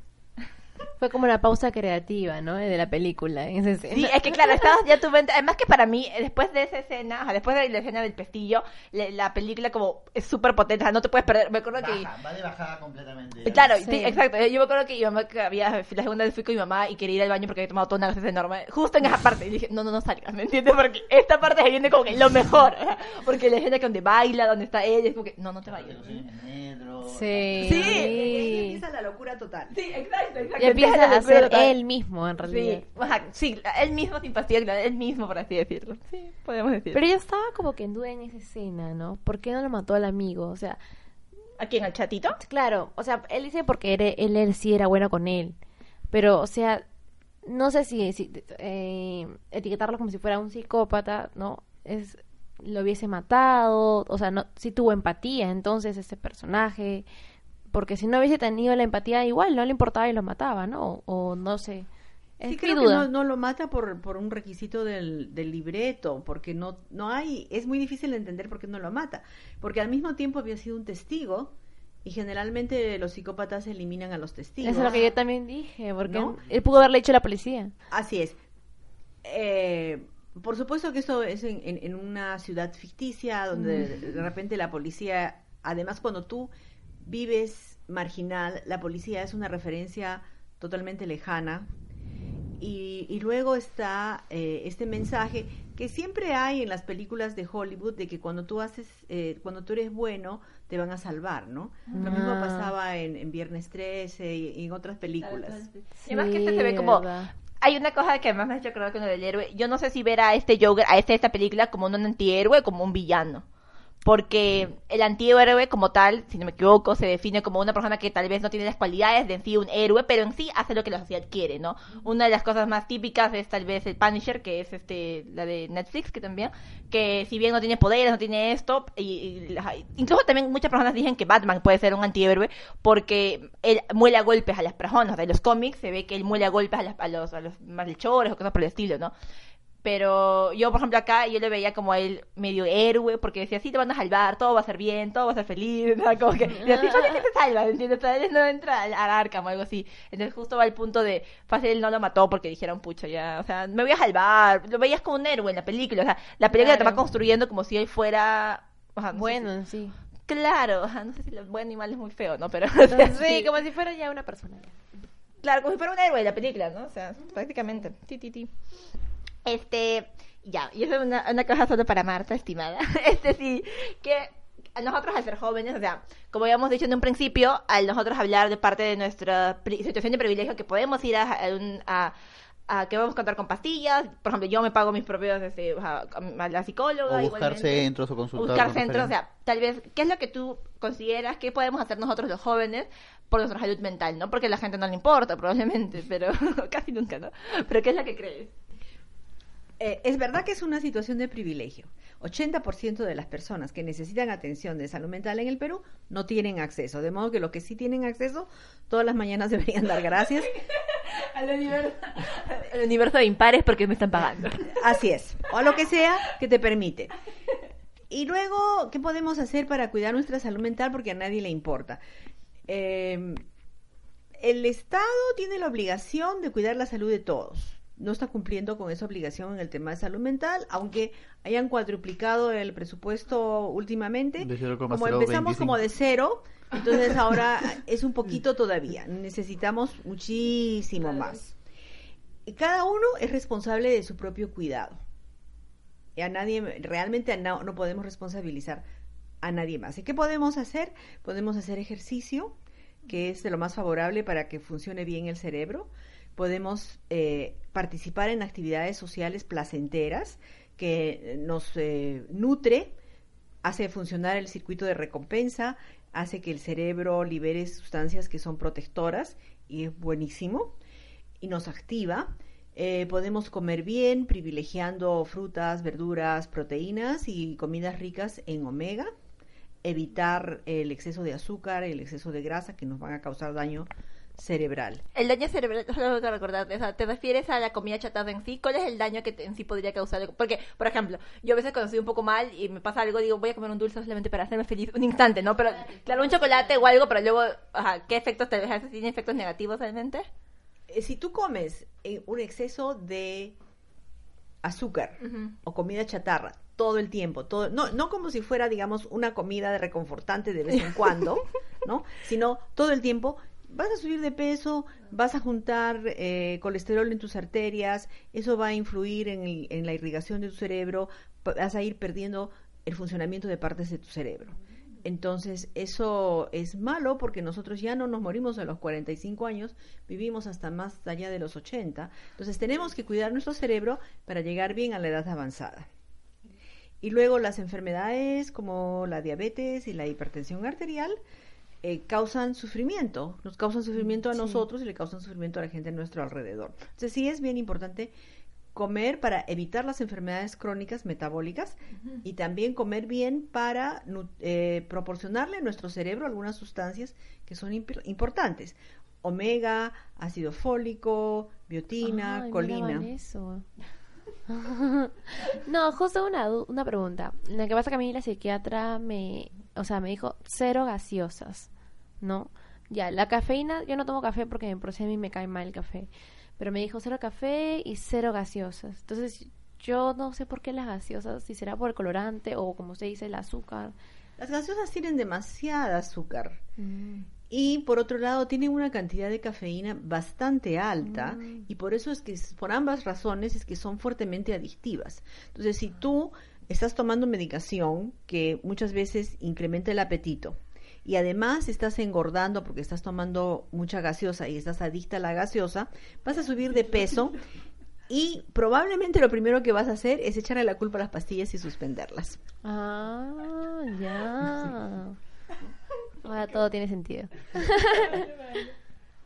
Fue como una pausa creativa, ¿no? De la película. En esa escena. Sí, es que claro, estabas ya tu mente. Además que para mí, eh, después de esa escena, ajá, después de la escena del pestillo, le- la película como es súper potente, o sea, no te puedes perder. Me acuerdo que... Baja, va de bajada completamente. Eh, Claro, Sí. sí, exacto. Yo me acuerdo que mi mamá, que había, la segunda vez fui con mi mamá y quería ir al baño porque había tomado toda una gaseosa enorme. Justo en esa parte. Y dije, no, no, no salgas, ¿me entiendes? Porque esta parte se viene como que lo mejor. Porque la escena que donde baila, donde está ella, es como que, no, no te vayas. Sí. Sí. Y ahí empieza la locura total. Sí, exacto, exacto. Y empieza a total. él mismo, en realidad. Sí, ajá, sí, él mismo sin pastillas, claro, él mismo, por así decirlo. Sí, podemos decir. Pero yo estaba como que en duda en esa escena, ¿no? ¿Por qué no lo mató al amigo? O sea, ¿A quién? ¿Al chatito? claro, o sea, él dice porque era- él, él sí era bueno con él. Pero, o sea, no sé si, si, eh, etiquetarlo como si fuera un psicópata, ¿no? Es lo hubiese matado, o sea, no si tuvo empatía entonces ese personaje, porque si no hubiese tenido la empatía igual no le importaba y lo mataba, ¿no? O, no sé. Es sí, creo que no, no, lo mata por, por un requisito del, del, libreto, porque no, no hay, es muy difícil de entender por qué no lo mata, porque al mismo tiempo había sido un testigo y generalmente los psicópatas eliminan a los testigos. Eso es lo que yo también dije, porque él pudo haberle hecho a la policía. Así es. Eh, por supuesto que eso es en, en, una ciudad ficticia, donde de repente la policía, además cuando tú vives marginal, la policía es una referencia totalmente lejana. Y, y luego está eh, este mensaje que siempre hay en las películas de Hollywood de que cuando tú haces, eh, cuando tú eres bueno, te van a salvar, ¿no? Lo mismo ah. pasaba en, en, Viernes 13 y, en otras películas. Sí, además que este se ve como hay una cosa que más me ha hecho creer con lo del héroe. Yo no sé si ver a este Joker, a este, esta película, como un antihéroe o como un villano porque el antihéroe como tal, si no me equivoco, se define como una persona que tal vez no tiene las cualidades de en sí un héroe, pero en sí hace lo que la sociedad quiere, ¿no? Una de las cosas más típicas es tal vez el Punisher, que es este la de Netflix, que también, que si bien no tiene poderes, no tiene esto, y, incluso también muchas personas dicen que Batman puede ser un antihéroe porque él muele a golpes a las personas, de los cómics se ve que él muele a golpes a, a los, a los malhechores o cosas por el estilo, ¿no? Pero yo, por ejemplo, acá yo le veía como a él medio héroe, porque decía, sí, te van a salvar, todo va a ser bien, todo va a ser feliz, ¿no? Como que, y así fácil se salva, ¿entiendes? él no entra al, arca o algo así. Entonces justo va al punto de, fácil él no lo mató porque dijeron, pucha, ya, o sea, me voy a salvar. Lo veías como un héroe en la película, o sea, la película te va construyendo como si él fuera... bueno, sí. Claro, no sé si lo bueno y mal es muy feo, ¿no? Pero... sí, como si fuera ya una persona. Claro, como si fuera un héroe de la película, ¿no? O sea, prácticamente. Ti, ti, ti. Este, ya, y eso es una, una cosa solo para Marta, estimada. Este sí, que nosotros al ser jóvenes, o sea, como habíamos dicho en un principio, al nosotros hablar de parte de nuestra situación de privilegio, que podemos ir a, a, a, que vamos a contar con pastillas, por ejemplo, yo me pago mis propios, este, a, la psicóloga. O buscar centros o consultar. Buscar centros, o sea, tal vez, ¿qué es lo que tú consideras que podemos hacer nosotros los jóvenes por nuestra salud mental, no? Porque a la gente no le importa, probablemente, pero casi nunca, ¿no? Pero ¿qué es lo que crees? Eh, es verdad que es una situación de privilegio. 80% de las personas que necesitan atención de salud mental en el Perú no tienen acceso. De modo que los que sí tienen acceso, todas las mañanas deberían dar gracias. al, universo, al universo de impares porque me están pagando. Así es. O a lo que sea que te permite. Y luego, ¿qué podemos hacer para cuidar nuestra salud mental? Porque a nadie le importa. Eh, el Estado tiene la obligación de cuidar la salud de todos no está cumpliendo con esa obligación en el tema de salud mental, aunque hayan cuadruplicado el presupuesto últimamente. como empezamos como de cero, entonces ahora es un poquito todavía. Necesitamos muchísimo más. Y cada uno es responsable de su propio cuidado. Y a nadie, realmente no, no podemos responsabilizar a nadie más. ¿Y qué podemos hacer? Podemos hacer ejercicio, que es de lo más favorable para que funcione bien el cerebro podemos eh, participar en actividades sociales placenteras que nos eh, nutre, hace funcionar el circuito de recompensa, hace que el cerebro libere sustancias que son protectoras y es buenísimo y nos activa. Eh, podemos comer bien, privilegiando frutas, verduras, proteínas y comidas ricas en omega, evitar el exceso de azúcar, el exceso de grasa que nos van a causar daño cerebral. El daño cerebral, solo que recordar, o sea, ¿te refieres a la comida chatarra en sí? ¿Cuál es el daño que en sí podría causar? Porque, por ejemplo, yo a veces cuando estoy un poco mal y me pasa algo, digo, voy a comer un dulce solamente para hacerme feliz un instante, ¿no? Pero, claro, un chocolate o algo, pero luego, ajá, ¿qué efectos te deja? ¿Tiene efectos negativos realmente? Eh, si tú comes eh, un exceso de azúcar o comida chatarra todo el tiempo, todo, no, no como si fuera, digamos, una comida de reconfortante de vez en cuando, ¿no? Sino todo el tiempo, vas a subir de peso, vas a juntar eh, colesterol en tus arterias, eso va a influir en, en, la irrigación de tu cerebro, vas a ir perdiendo el funcionamiento de partes de tu cerebro. Entonces, eso es malo porque nosotros ya no nos morimos a los 45 años, vivimos hasta más allá de los 80. Entonces, tenemos que cuidar nuestro cerebro para llegar bien a la edad avanzada. Y luego las enfermedades como la diabetes y la hipertensión arterial, eh, causan sufrimiento, nos causan sufrimiento a nosotros y le causan sufrimiento a la gente a nuestro alrededor. Entonces sí es bien importante comer para evitar las enfermedades crónicas metabólicas y también comer bien para eh, proporcionarle a nuestro cerebro algunas sustancias que son imp- importantes. Omega, ácido fólico, biotina, Ay, colina. Vaneso. no, justo una, una pregunta. Lo que pasa que a mí la psiquiatra me, o sea, me dijo cero gaseosas, ¿no? Ya, la cafeína, yo no tomo café porque por si a mí me cae mal el café, pero me dijo cero café y cero gaseosas. Entonces, yo no sé por qué las gaseosas, si será por el colorante o como se dice el azúcar. Las gaseosas tienen demasiada azúcar. Mm. Y por otro lado, tienen una cantidad de cafeína bastante alta Mm. y por eso es que, por ambas razones, es que son fuertemente adictivas. Entonces, si tú estás tomando medicación que muchas veces incrementa el apetito y además estás engordando porque estás tomando mucha gaseosa y estás adicta a la gaseosa, vas a subir de peso y probablemente lo primero que vas a hacer es echarle la culpa a las pastillas y suspenderlas. Ah, ya. Ahora todo tiene sentido.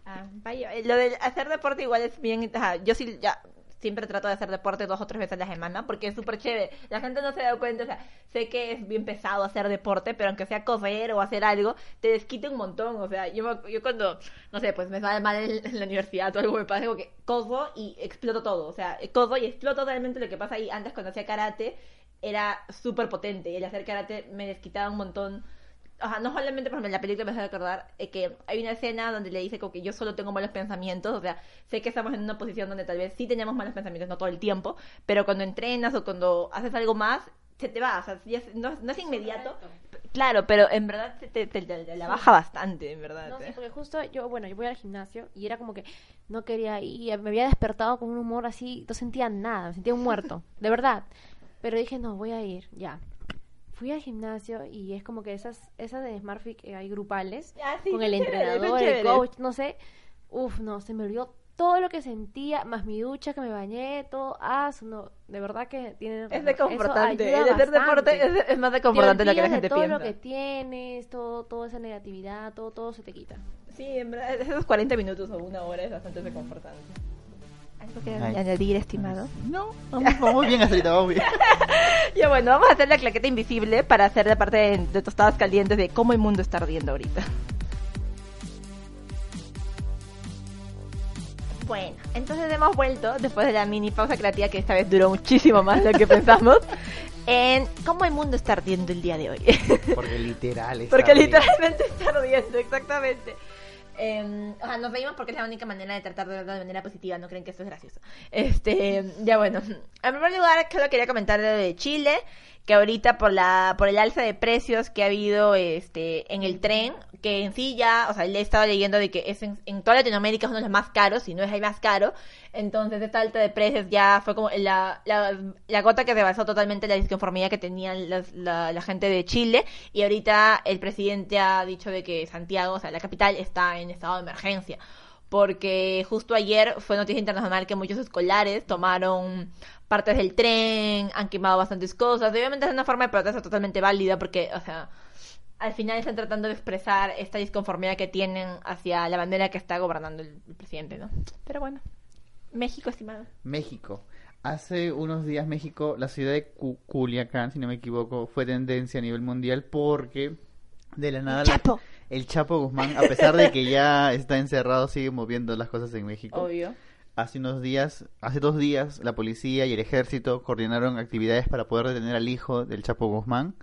Ah, vaya, Lo de hacer deporte igual es bien... yo sí ya siempre trato de hacer deporte dos o tres veces a la semana porque es súper chévere. La gente no se da cuenta, o sea, sé que es bien pesado hacer deporte, pero aunque sea correr o hacer algo, te desquita un montón. O sea, yo, yo cuando, no sé, pues me sale mal en, la universidad o algo, me pasa como que coso y exploto todo. O sea, coso y exploto totalmente lo que pasa ahí. Antes cuando hacía karate era súper potente y el hacer karate me desquitaba un montón Ajá, no solamente, por ejemplo, en la película me hace recordar eh, que hay una escena donde le dice como que yo solo tengo malos pensamientos, o sea, sé que estamos en una posición donde tal vez sí tenemos malos pensamientos, no todo el tiempo, pero cuando entrenas o cuando haces algo más, se te va, o sea, ya no, no es inmediato, claro, pero en verdad te, te- te- te- te la baja bastante, en verdad. No, sí, eh. porque justo yo, bueno, yo voy al gimnasio y era como que no quería ir, me había despertado con un humor así, no sentía nada, me sentía un muerto, de verdad. Pero dije, no, voy a ir, ya. Fui al gimnasio y es como que esas, esas de SmartFit que hay grupales, Ah, sí, con el entrenador, el coach, no sé, uf, no, se me olvidó todo lo que sentía, más mi ducha, que me bañé, todo, ah, no, de verdad que tiene Es razón, de eso confortante, ayuda el hacer deporte es, es más de Te confortante de lo que la olvidas de gente todo piensa. lo que tienes, todo, toda esa negatividad, todo, todo se te quita. Sí, en verdad, esos 40 minutos o una hora es bastante reconfortante. ¿Algo que Ay. añadir, estimado? No, vamos, vamos bien, Astrita, vamos bien. Ya bueno, vamos a hacer la claqueta invisible para hacer la parte de, de tostadas calientes de cómo el mundo está ardiendo ahorita. Bueno, entonces hemos vuelto después de la mini pausa creativa que esta vez duró muchísimo más de lo que pensamos en cómo el mundo está ardiendo el día de hoy. Porque literal está Porque literalmente está ardiendo, exactamente. Eh, o sea, nos reímos porque es la única manera de tratar de verlo de manera positiva, no creen que esto es gracioso. Este, ya bueno. En primer lugar, solo quería comentar de Chile, que ahorita por la por el alza de precios que ha habido este en el tren, que en sí ya, o sea, le he estado leyendo de que es en, toda Latinoamérica es uno de los más caros, si no es el más caro. Entonces, esta alta de precios ya fue como la, la, la gota que rebasó totalmente la disconformidad que tenían las- la, la gente de Chile. Y ahorita el presidente ha dicho de que Santiago, o sea, la capital, está en estado de emergencia. Porque justo ayer fue noticia internacional que muchos escolares tomaron partes del tren, han quemado bastantes cosas. Obviamente es una forma de protesta totalmente válida porque, o sea, al final están tratando de expresar esta disconformidad que tienen hacia la bandera que está gobernando el, el presidente, ¿no? Pero bueno, México, estimado. México. Hace unos días México, la ciudad de Cu- Culiacán, si no me equivoco, fue tendencia a nivel mundial porque de la nada la- Chapo. El Chapo Guzmán, a pesar de que ya está encerrado, sigue moviendo las cosas en México. Obvio. Hace unos días, hace dos días, la policía y el ejército coordinaron actividades para poder detener al hijo del Chapo Guzmán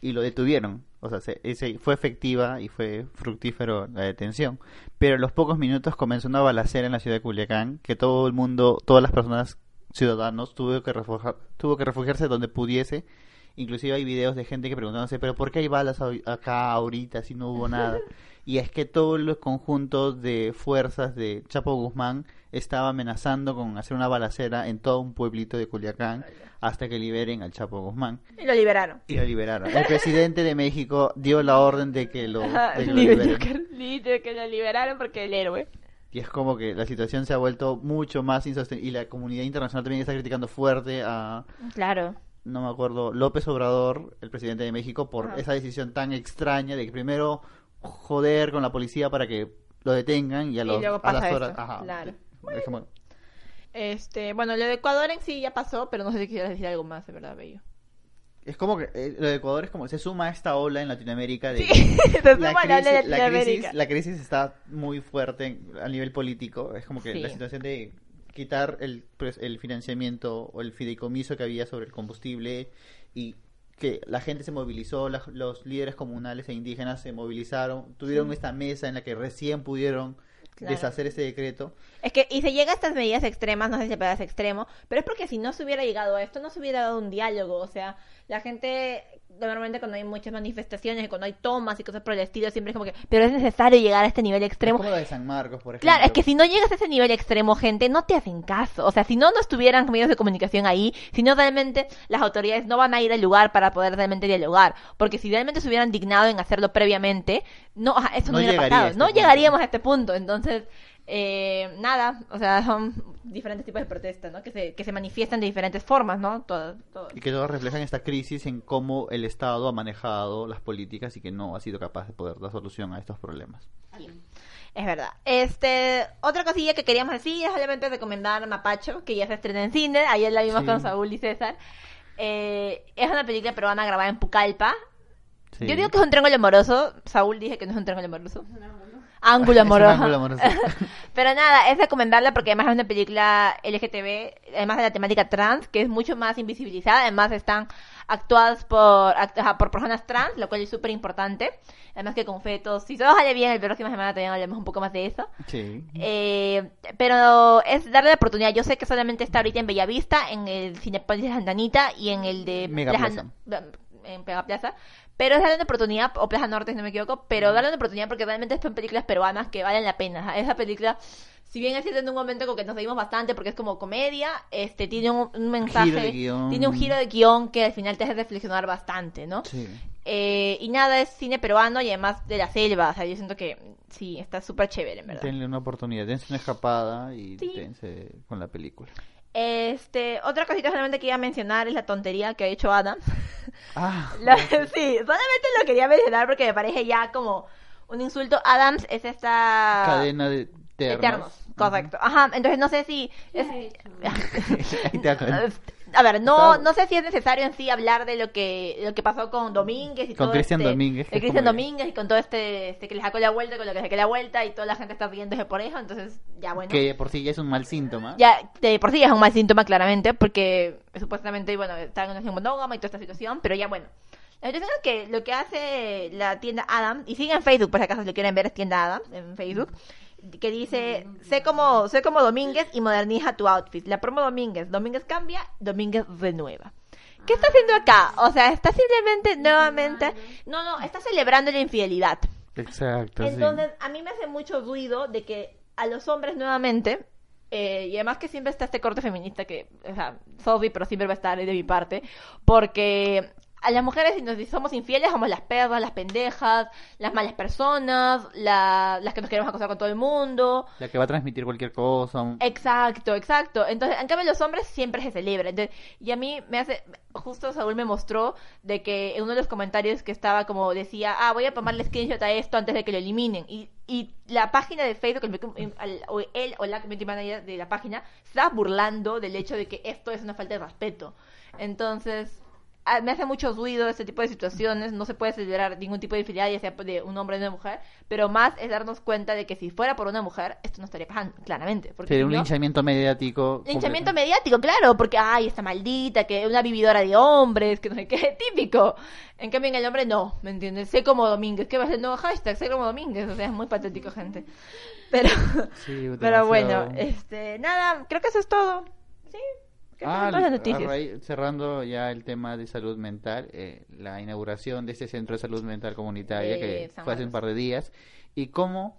y lo detuvieron. O sea, se- ese- fue efectiva y fue fructífero la detención. Pero a los pocos minutos comenzó una balacera en la ciudad de Culiacán que todo el mundo, todas las personas ciudadanos tuvo que refugiar, tuvo que refugiarse donde pudiese. Inclusive hay videos de gente que preguntándose, pero ¿por qué hay balas acá ahorita si no hubo nada? Y es que todos los conjuntos de fuerzas de Chapo Guzmán estaba amenazando con hacer una balacera en todo un pueblito de Culiacán hasta que liberen al Chapo Guzmán. Y lo liberaron. Y lo liberaron. El presidente de México dio la orden de que lo, de que lo. Joker, Lee Joker, lo liberaron porque el héroe. Y es como que la situación se ha vuelto mucho más insostenible. Y la comunidad internacional también está criticando fuerte a, Claro. No me acuerdo, López Obrador, el presidente de México, por Ajá. esa decisión tan extraña de que primero joder con la policía para que lo detengan y a, Y los, luego a las pasa horas... ajá, claro. como- Este, bueno, lo de Ecuador en sí ya pasó, pero no sé si quisieras decir algo más, de verdad, Bello. Es como que eh, lo de Ecuador es como se suma a esta ola en Latinoamérica de Sí, se la, suma la ola de crisis, la, crisis, la crisis está muy fuerte en- a nivel político. Es como que Sí. la situación de quitar el, pues, el financiamiento o el fideicomiso que había sobre el combustible y que la gente se movilizó, la- los líderes comunales e indígenas se movilizaron, tuvieron esta mesa en la que recién pudieron Claro. deshacer ese decreto. Es que, y se llega a estas medidas extremas, no sé si se extremo, pero es porque si no se hubiera llegado a esto, no se hubiera dado un diálogo. O sea, la gente, normalmente cuando hay muchas manifestaciones, y cuando hay tomas y cosas por el estilo, siempre es como que, pero es necesario llegar a este nivel Es extremo. como lo de San Marcos, por ejemplo. Claro, es que si no llegas a ese nivel extremo, gente, no te hacen caso. O sea, si no, no estuvieran medios de comunicación ahí, si no realmente las autoridades no van a ir al lugar para poder realmente dialogar. Porque si realmente se hubieran dignado en hacerlo previamente, no, eso no, No hubiera pasado. este no punto. llegaríamos a este punto. Entonces, eh, nada, o sea, son diferentes tipos de protestas, ¿no? Que se, que se manifiestan de diferentes formas, ¿no? Todo, todo. Y que todos reflejan esta crisis en cómo el Estado ha manejado las políticas y que no ha sido capaz de poder dar solución a estos problemas. Es verdad. Este, otra cosilla que queríamos decir es solamente recomendar Mapacho, que ya se estrena en cine. Ayer la vimos Sí. con Saúl y César. Eh, es una película peruana grabada en Pucallpa. Sí. Yo digo que es un triángulo amoroso. Saúl dije que no es un triángulo amoroso. Un amoroso. ángulo amoroso. Pero nada, es recomendarla porque además es una película LGTB, además de la temática trans, que es mucho más invisibilizada. Además están actuadas por, act- por personas trans, lo cual es súper importante. Además que con fetos. Si todo sale bien, el próxima semana también hablemos un poco más de eso. Sí. Eh, pero es darle la oportunidad. Yo sé que solamente está ahorita en Bellavista, en el Cinepolis de Santanita y en el de Mega Plaza, en Pega Plaza. Pero es darle una oportunidad, o Plaza Norte, si no me equivoco, pero darle una oportunidad porque realmente son películas peruanas que valen la pena. Esa película, si bien es cierto en un momento como que nos seguimos bastante porque es como comedia, este tiene un, un mensaje, tiene un giro de guion que al final te hace reflexionar bastante, ¿no? Sí. Eh, y nada, es cine peruano y además de la selva. O sea, yo siento que sí, está súper chévere, en verdad. Denle una oportunidad, dense una escapada y Sí. dense con la película. Este, otra cosita solamente que iba a mencionar es la tontería que ha hecho Adam. Ah, La- sí, solamente lo quería mencionar porque me parece ya como un insulto. Adams es esta... cadena de de ternos. ternos, correcto. Ajá, entonces no sé si... es- A ver, no, no sé si es necesario en sí hablar de lo que lo que pasó con Domínguez y Con todo Cristian este- Domínguez, Cristian Domínguez y con todo este, este que le sacó la vuelta, con lo que le saqué la vuelta y toda la gente está riéndose por eso, entonces ya bueno. Que por sí ya es un mal síntoma. Ya, de por sí ya es un mal síntoma claramente, porque supuestamente, bueno, está en una relación monógama y toda esta situación, pero ya bueno. La situación es que lo que hace la tienda Adam, y sigue en Facebook, por si acaso lo quieren ver, es tienda Adam en Facebook, que dice, sé como, sé como Domínguez y moderniza tu outfit. La promo Domínguez, Domínguez cambia, Domínguez renueva. ¿Qué está haciendo acá? O sea, está simplemente nuevamente... No, no, está celebrando la infidelidad. Exacto, sí. Entonces, a mí me hace mucho ruido de que a los hombres nuevamente, eh, y además que siempre está este corte feminista que, o sea, sorry, pero siempre va a estar de mi parte, porque a las mujeres, si nos somos infieles, somos las perras, las pendejas, las malas personas, la- las que nos queremos acosar con todo el mundo. La que va a transmitir cualquier cosa. Exacto, exacto. Entonces, en cambio, los hombres siempre se celebran. Entonces, y a mí me hace. Justo Saúl me mostró de que en uno de los comentarios que estaba como decía, ah, voy a tomarle screenshot a esto antes de que lo eliminen. Y, y la página de Facebook, el- el- o él o la community manager de la página, estaba burlando del hecho de que esto es una falta de respeto. Entonces. Ah, Me hace mucho ruido este tipo de situaciones, no se puede celebrar ningún tipo de infidelidad, ya sea de un hombre o de una mujer, pero más es darnos cuenta de que si fuera por una mujer, esto no estaría pasando, claramente. Porque Sería si un no- linchamiento mediático. Linchamiento completo. mediático, claro, porque, ay, esta maldita, que es una vividora de hombres, que no sé qué, típico. En cambio, en el hombre no, ¿me entiendes? Sé como Domínguez, ¿qué va a ser el nuevo hashtag? Sé como Domínguez, o sea, es muy patético, gente. Pero, Sí, pero bueno, este, nada, creo que eso es todo. ¿Sí? Ah, raíz- cerrando ya el tema de salud mental, eh, la inauguración de este centro de salud mental comunitaria De que San fue hace un par de días y cómo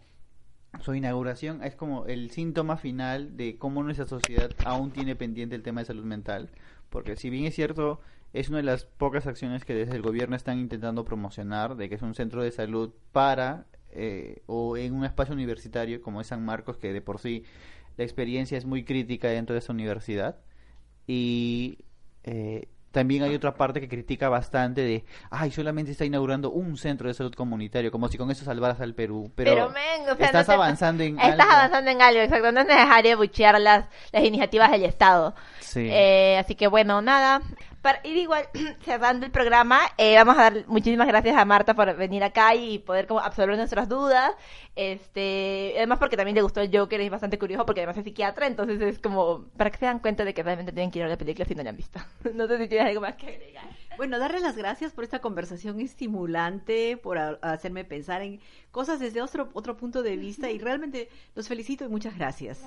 su inauguración es como el síntoma final de cómo nuestra sociedad aún tiene pendiente el tema de salud mental, porque si bien es cierto es una de las pocas acciones que desde el gobierno están intentando promocionar, de que es un centro de salud para eh, o en un espacio universitario como es San Marcos, que de por sí la experiencia es muy crítica dentro de esa universidad y eh, también hay otra parte que critica bastante de, ay, solamente está inaugurando un centro de salud comunitario, como si con eso salvaras al Perú. Pero, Pero, men, o sea, estás no te- avanzando en Estás algo. avanzando en algo, exacto. No es necesario buchear las, las iniciativas del Estado. Sí. Eh, así que bueno, nada. Para ir igual cerrando el programa, eh, vamos a dar muchísimas gracias a Marta por venir acá y poder como absorber nuestras dudas. Este, además porque también le gustó el Joker, es bastante curioso porque además es psiquiatra, entonces es como para que se dan cuenta de que realmente tienen que ir a la película si no la han visto. no sé si tienes algo más que agregar. Bueno, darle las gracias por esta conversación estimulante, por a- hacerme pensar en cosas desde otro, otro punto de vista y realmente los felicito y muchas gracias.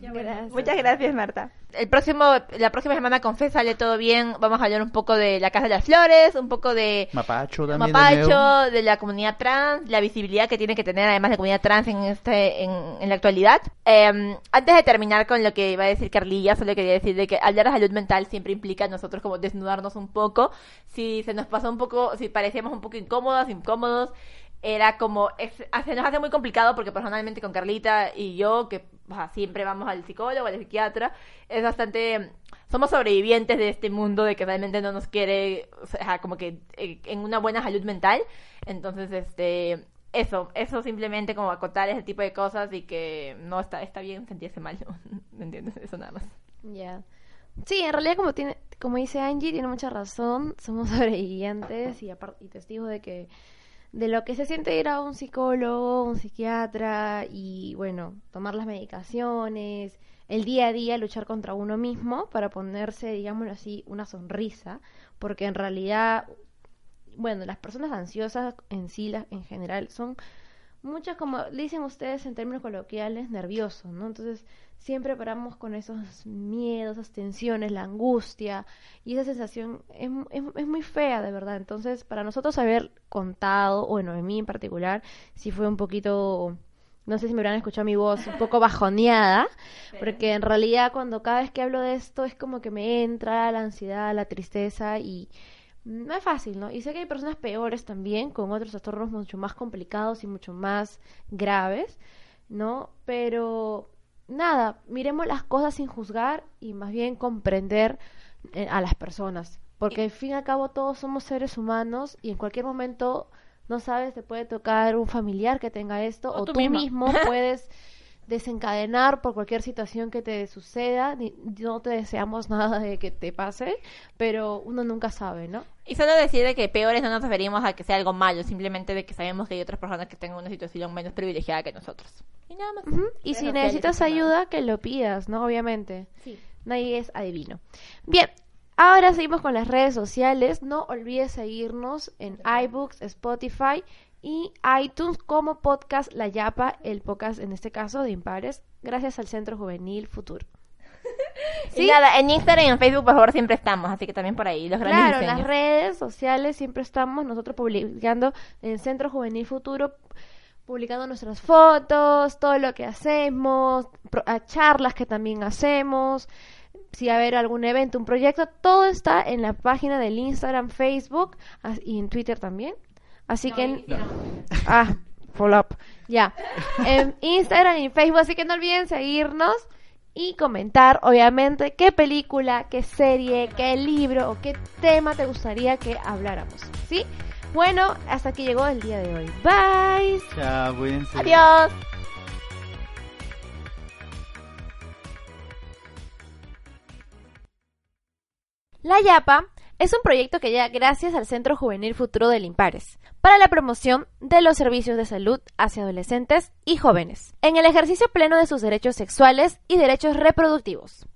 Gracias. Muchas gracias, Marta. El próximo, la próxima semana con Fe sale todo bien. Vamos a hablar un poco de la Casa de las Flores, un poco de Mapacho también. de nuevo. Mapacho, de la comunidad trans, la visibilidad que tiene que tener además la comunidad trans en este en, en la actualidad. Eh, antes de terminar con lo que iba a decir Carlilla, solo quería decir de que hablar de salud mental siempre implica a nosotros como desnudarnos un poco. Si se nos pasó un poco, si parecíamos un poco incómodas, incómodos, era como, es- se nos hace muy complicado porque personalmente con Carlita y yo, que o sea, siempre vamos al psicólogo, al psiquiatra, es bastante, somos sobrevivientes de este mundo de que realmente no nos quiere, o sea, como que eh, en una buena salud mental. Entonces, este, eso, eso simplemente como acotar ese tipo de cosas y que no está, está bien sentirse mal, ¿me entiendes? Eso nada más. Ya. Sí, en realidad como tiene, como dice Angie, tiene mucha razón. Somos sobrevivientes y y testigos de que de lo que se siente ir a un psicólogo, un psiquiatra y bueno, tomar las medicaciones, el día a día luchar contra uno mismo para ponerse, digámoslo así, una sonrisa, porque en realidad bueno, las personas ansiosas en sí, las- en general, son muchas, como dicen ustedes en términos coloquiales, nerviosos, ¿no? Entonces, siempre paramos con esos miedos, esas tensiones, la angustia, y esa sensación es, es, es muy fea, de verdad. Entonces, para nosotros haber contado, bueno, en mí en particular, sí fue un poquito... No sé si me habrán escuchado mi voz un poco bajoneada, porque en realidad cuando cada vez que hablo de esto es como que me entra la ansiedad, la tristeza y, no es fácil, ¿no? Y sé que hay personas peores también, con otros trastornos mucho más complicados y mucho más graves, ¿no? Pero nada, miremos las cosas sin juzgar y más bien comprender eh, a las personas. Porque al fin y al cabo todos somos seres humanos y en cualquier momento, no sabes, te puede tocar un familiar que tenga esto O o, tú mismo puedes desencadenar por cualquier situación que te suceda. Ni- No te deseamos nada de que te pase, pero uno nunca sabe, ¿no? Y solo decir de que peores no nos referimos a que sea algo malo, simplemente de que sabemos que hay otras personas que tengan una situación menos privilegiada que nosotros. Y nada más. Y si necesitas ayuda, que lo pidas, ¿no? Obviamente. Sí. Nadie es adivino. Bien, ahora seguimos con las redes sociales. No olvides seguirnos en iBooks, Spotify y iTunes como podcast La Yapa, el podcast en este caso de Impares, gracias al Centro Juvenil Futuro. Y nada, en Instagram y en Facebook, por favor, siempre estamos, así que también por ahí, los grandes Claro, diseños. las redes sociales siempre estamos nosotros publicando en Centro Juvenil Futuro, publicando nuestras fotos, todo lo que hacemos, charlas que también hacemos, si va a haber algún evento, un proyecto, todo está en la página del Instagram, Facebook y en Twitter también. Así que... en- Ah, follow up. Ya. En Instagram y Facebook, así que no olviden seguirnos y comentar, obviamente, qué película, qué serie, qué libro o qué tema te gustaría que habláramos. ¿Sí? Bueno, hasta aquí llegó el día de hoy. Bye. Chao, cuídense. Adiós. La Yapa es un proyecto que llega gracias al Centro Juvenil Futuro del Impares para la promoción de los servicios de salud hacia adolescentes y jóvenes en el ejercicio pleno de sus derechos sexuales y derechos reproductivos.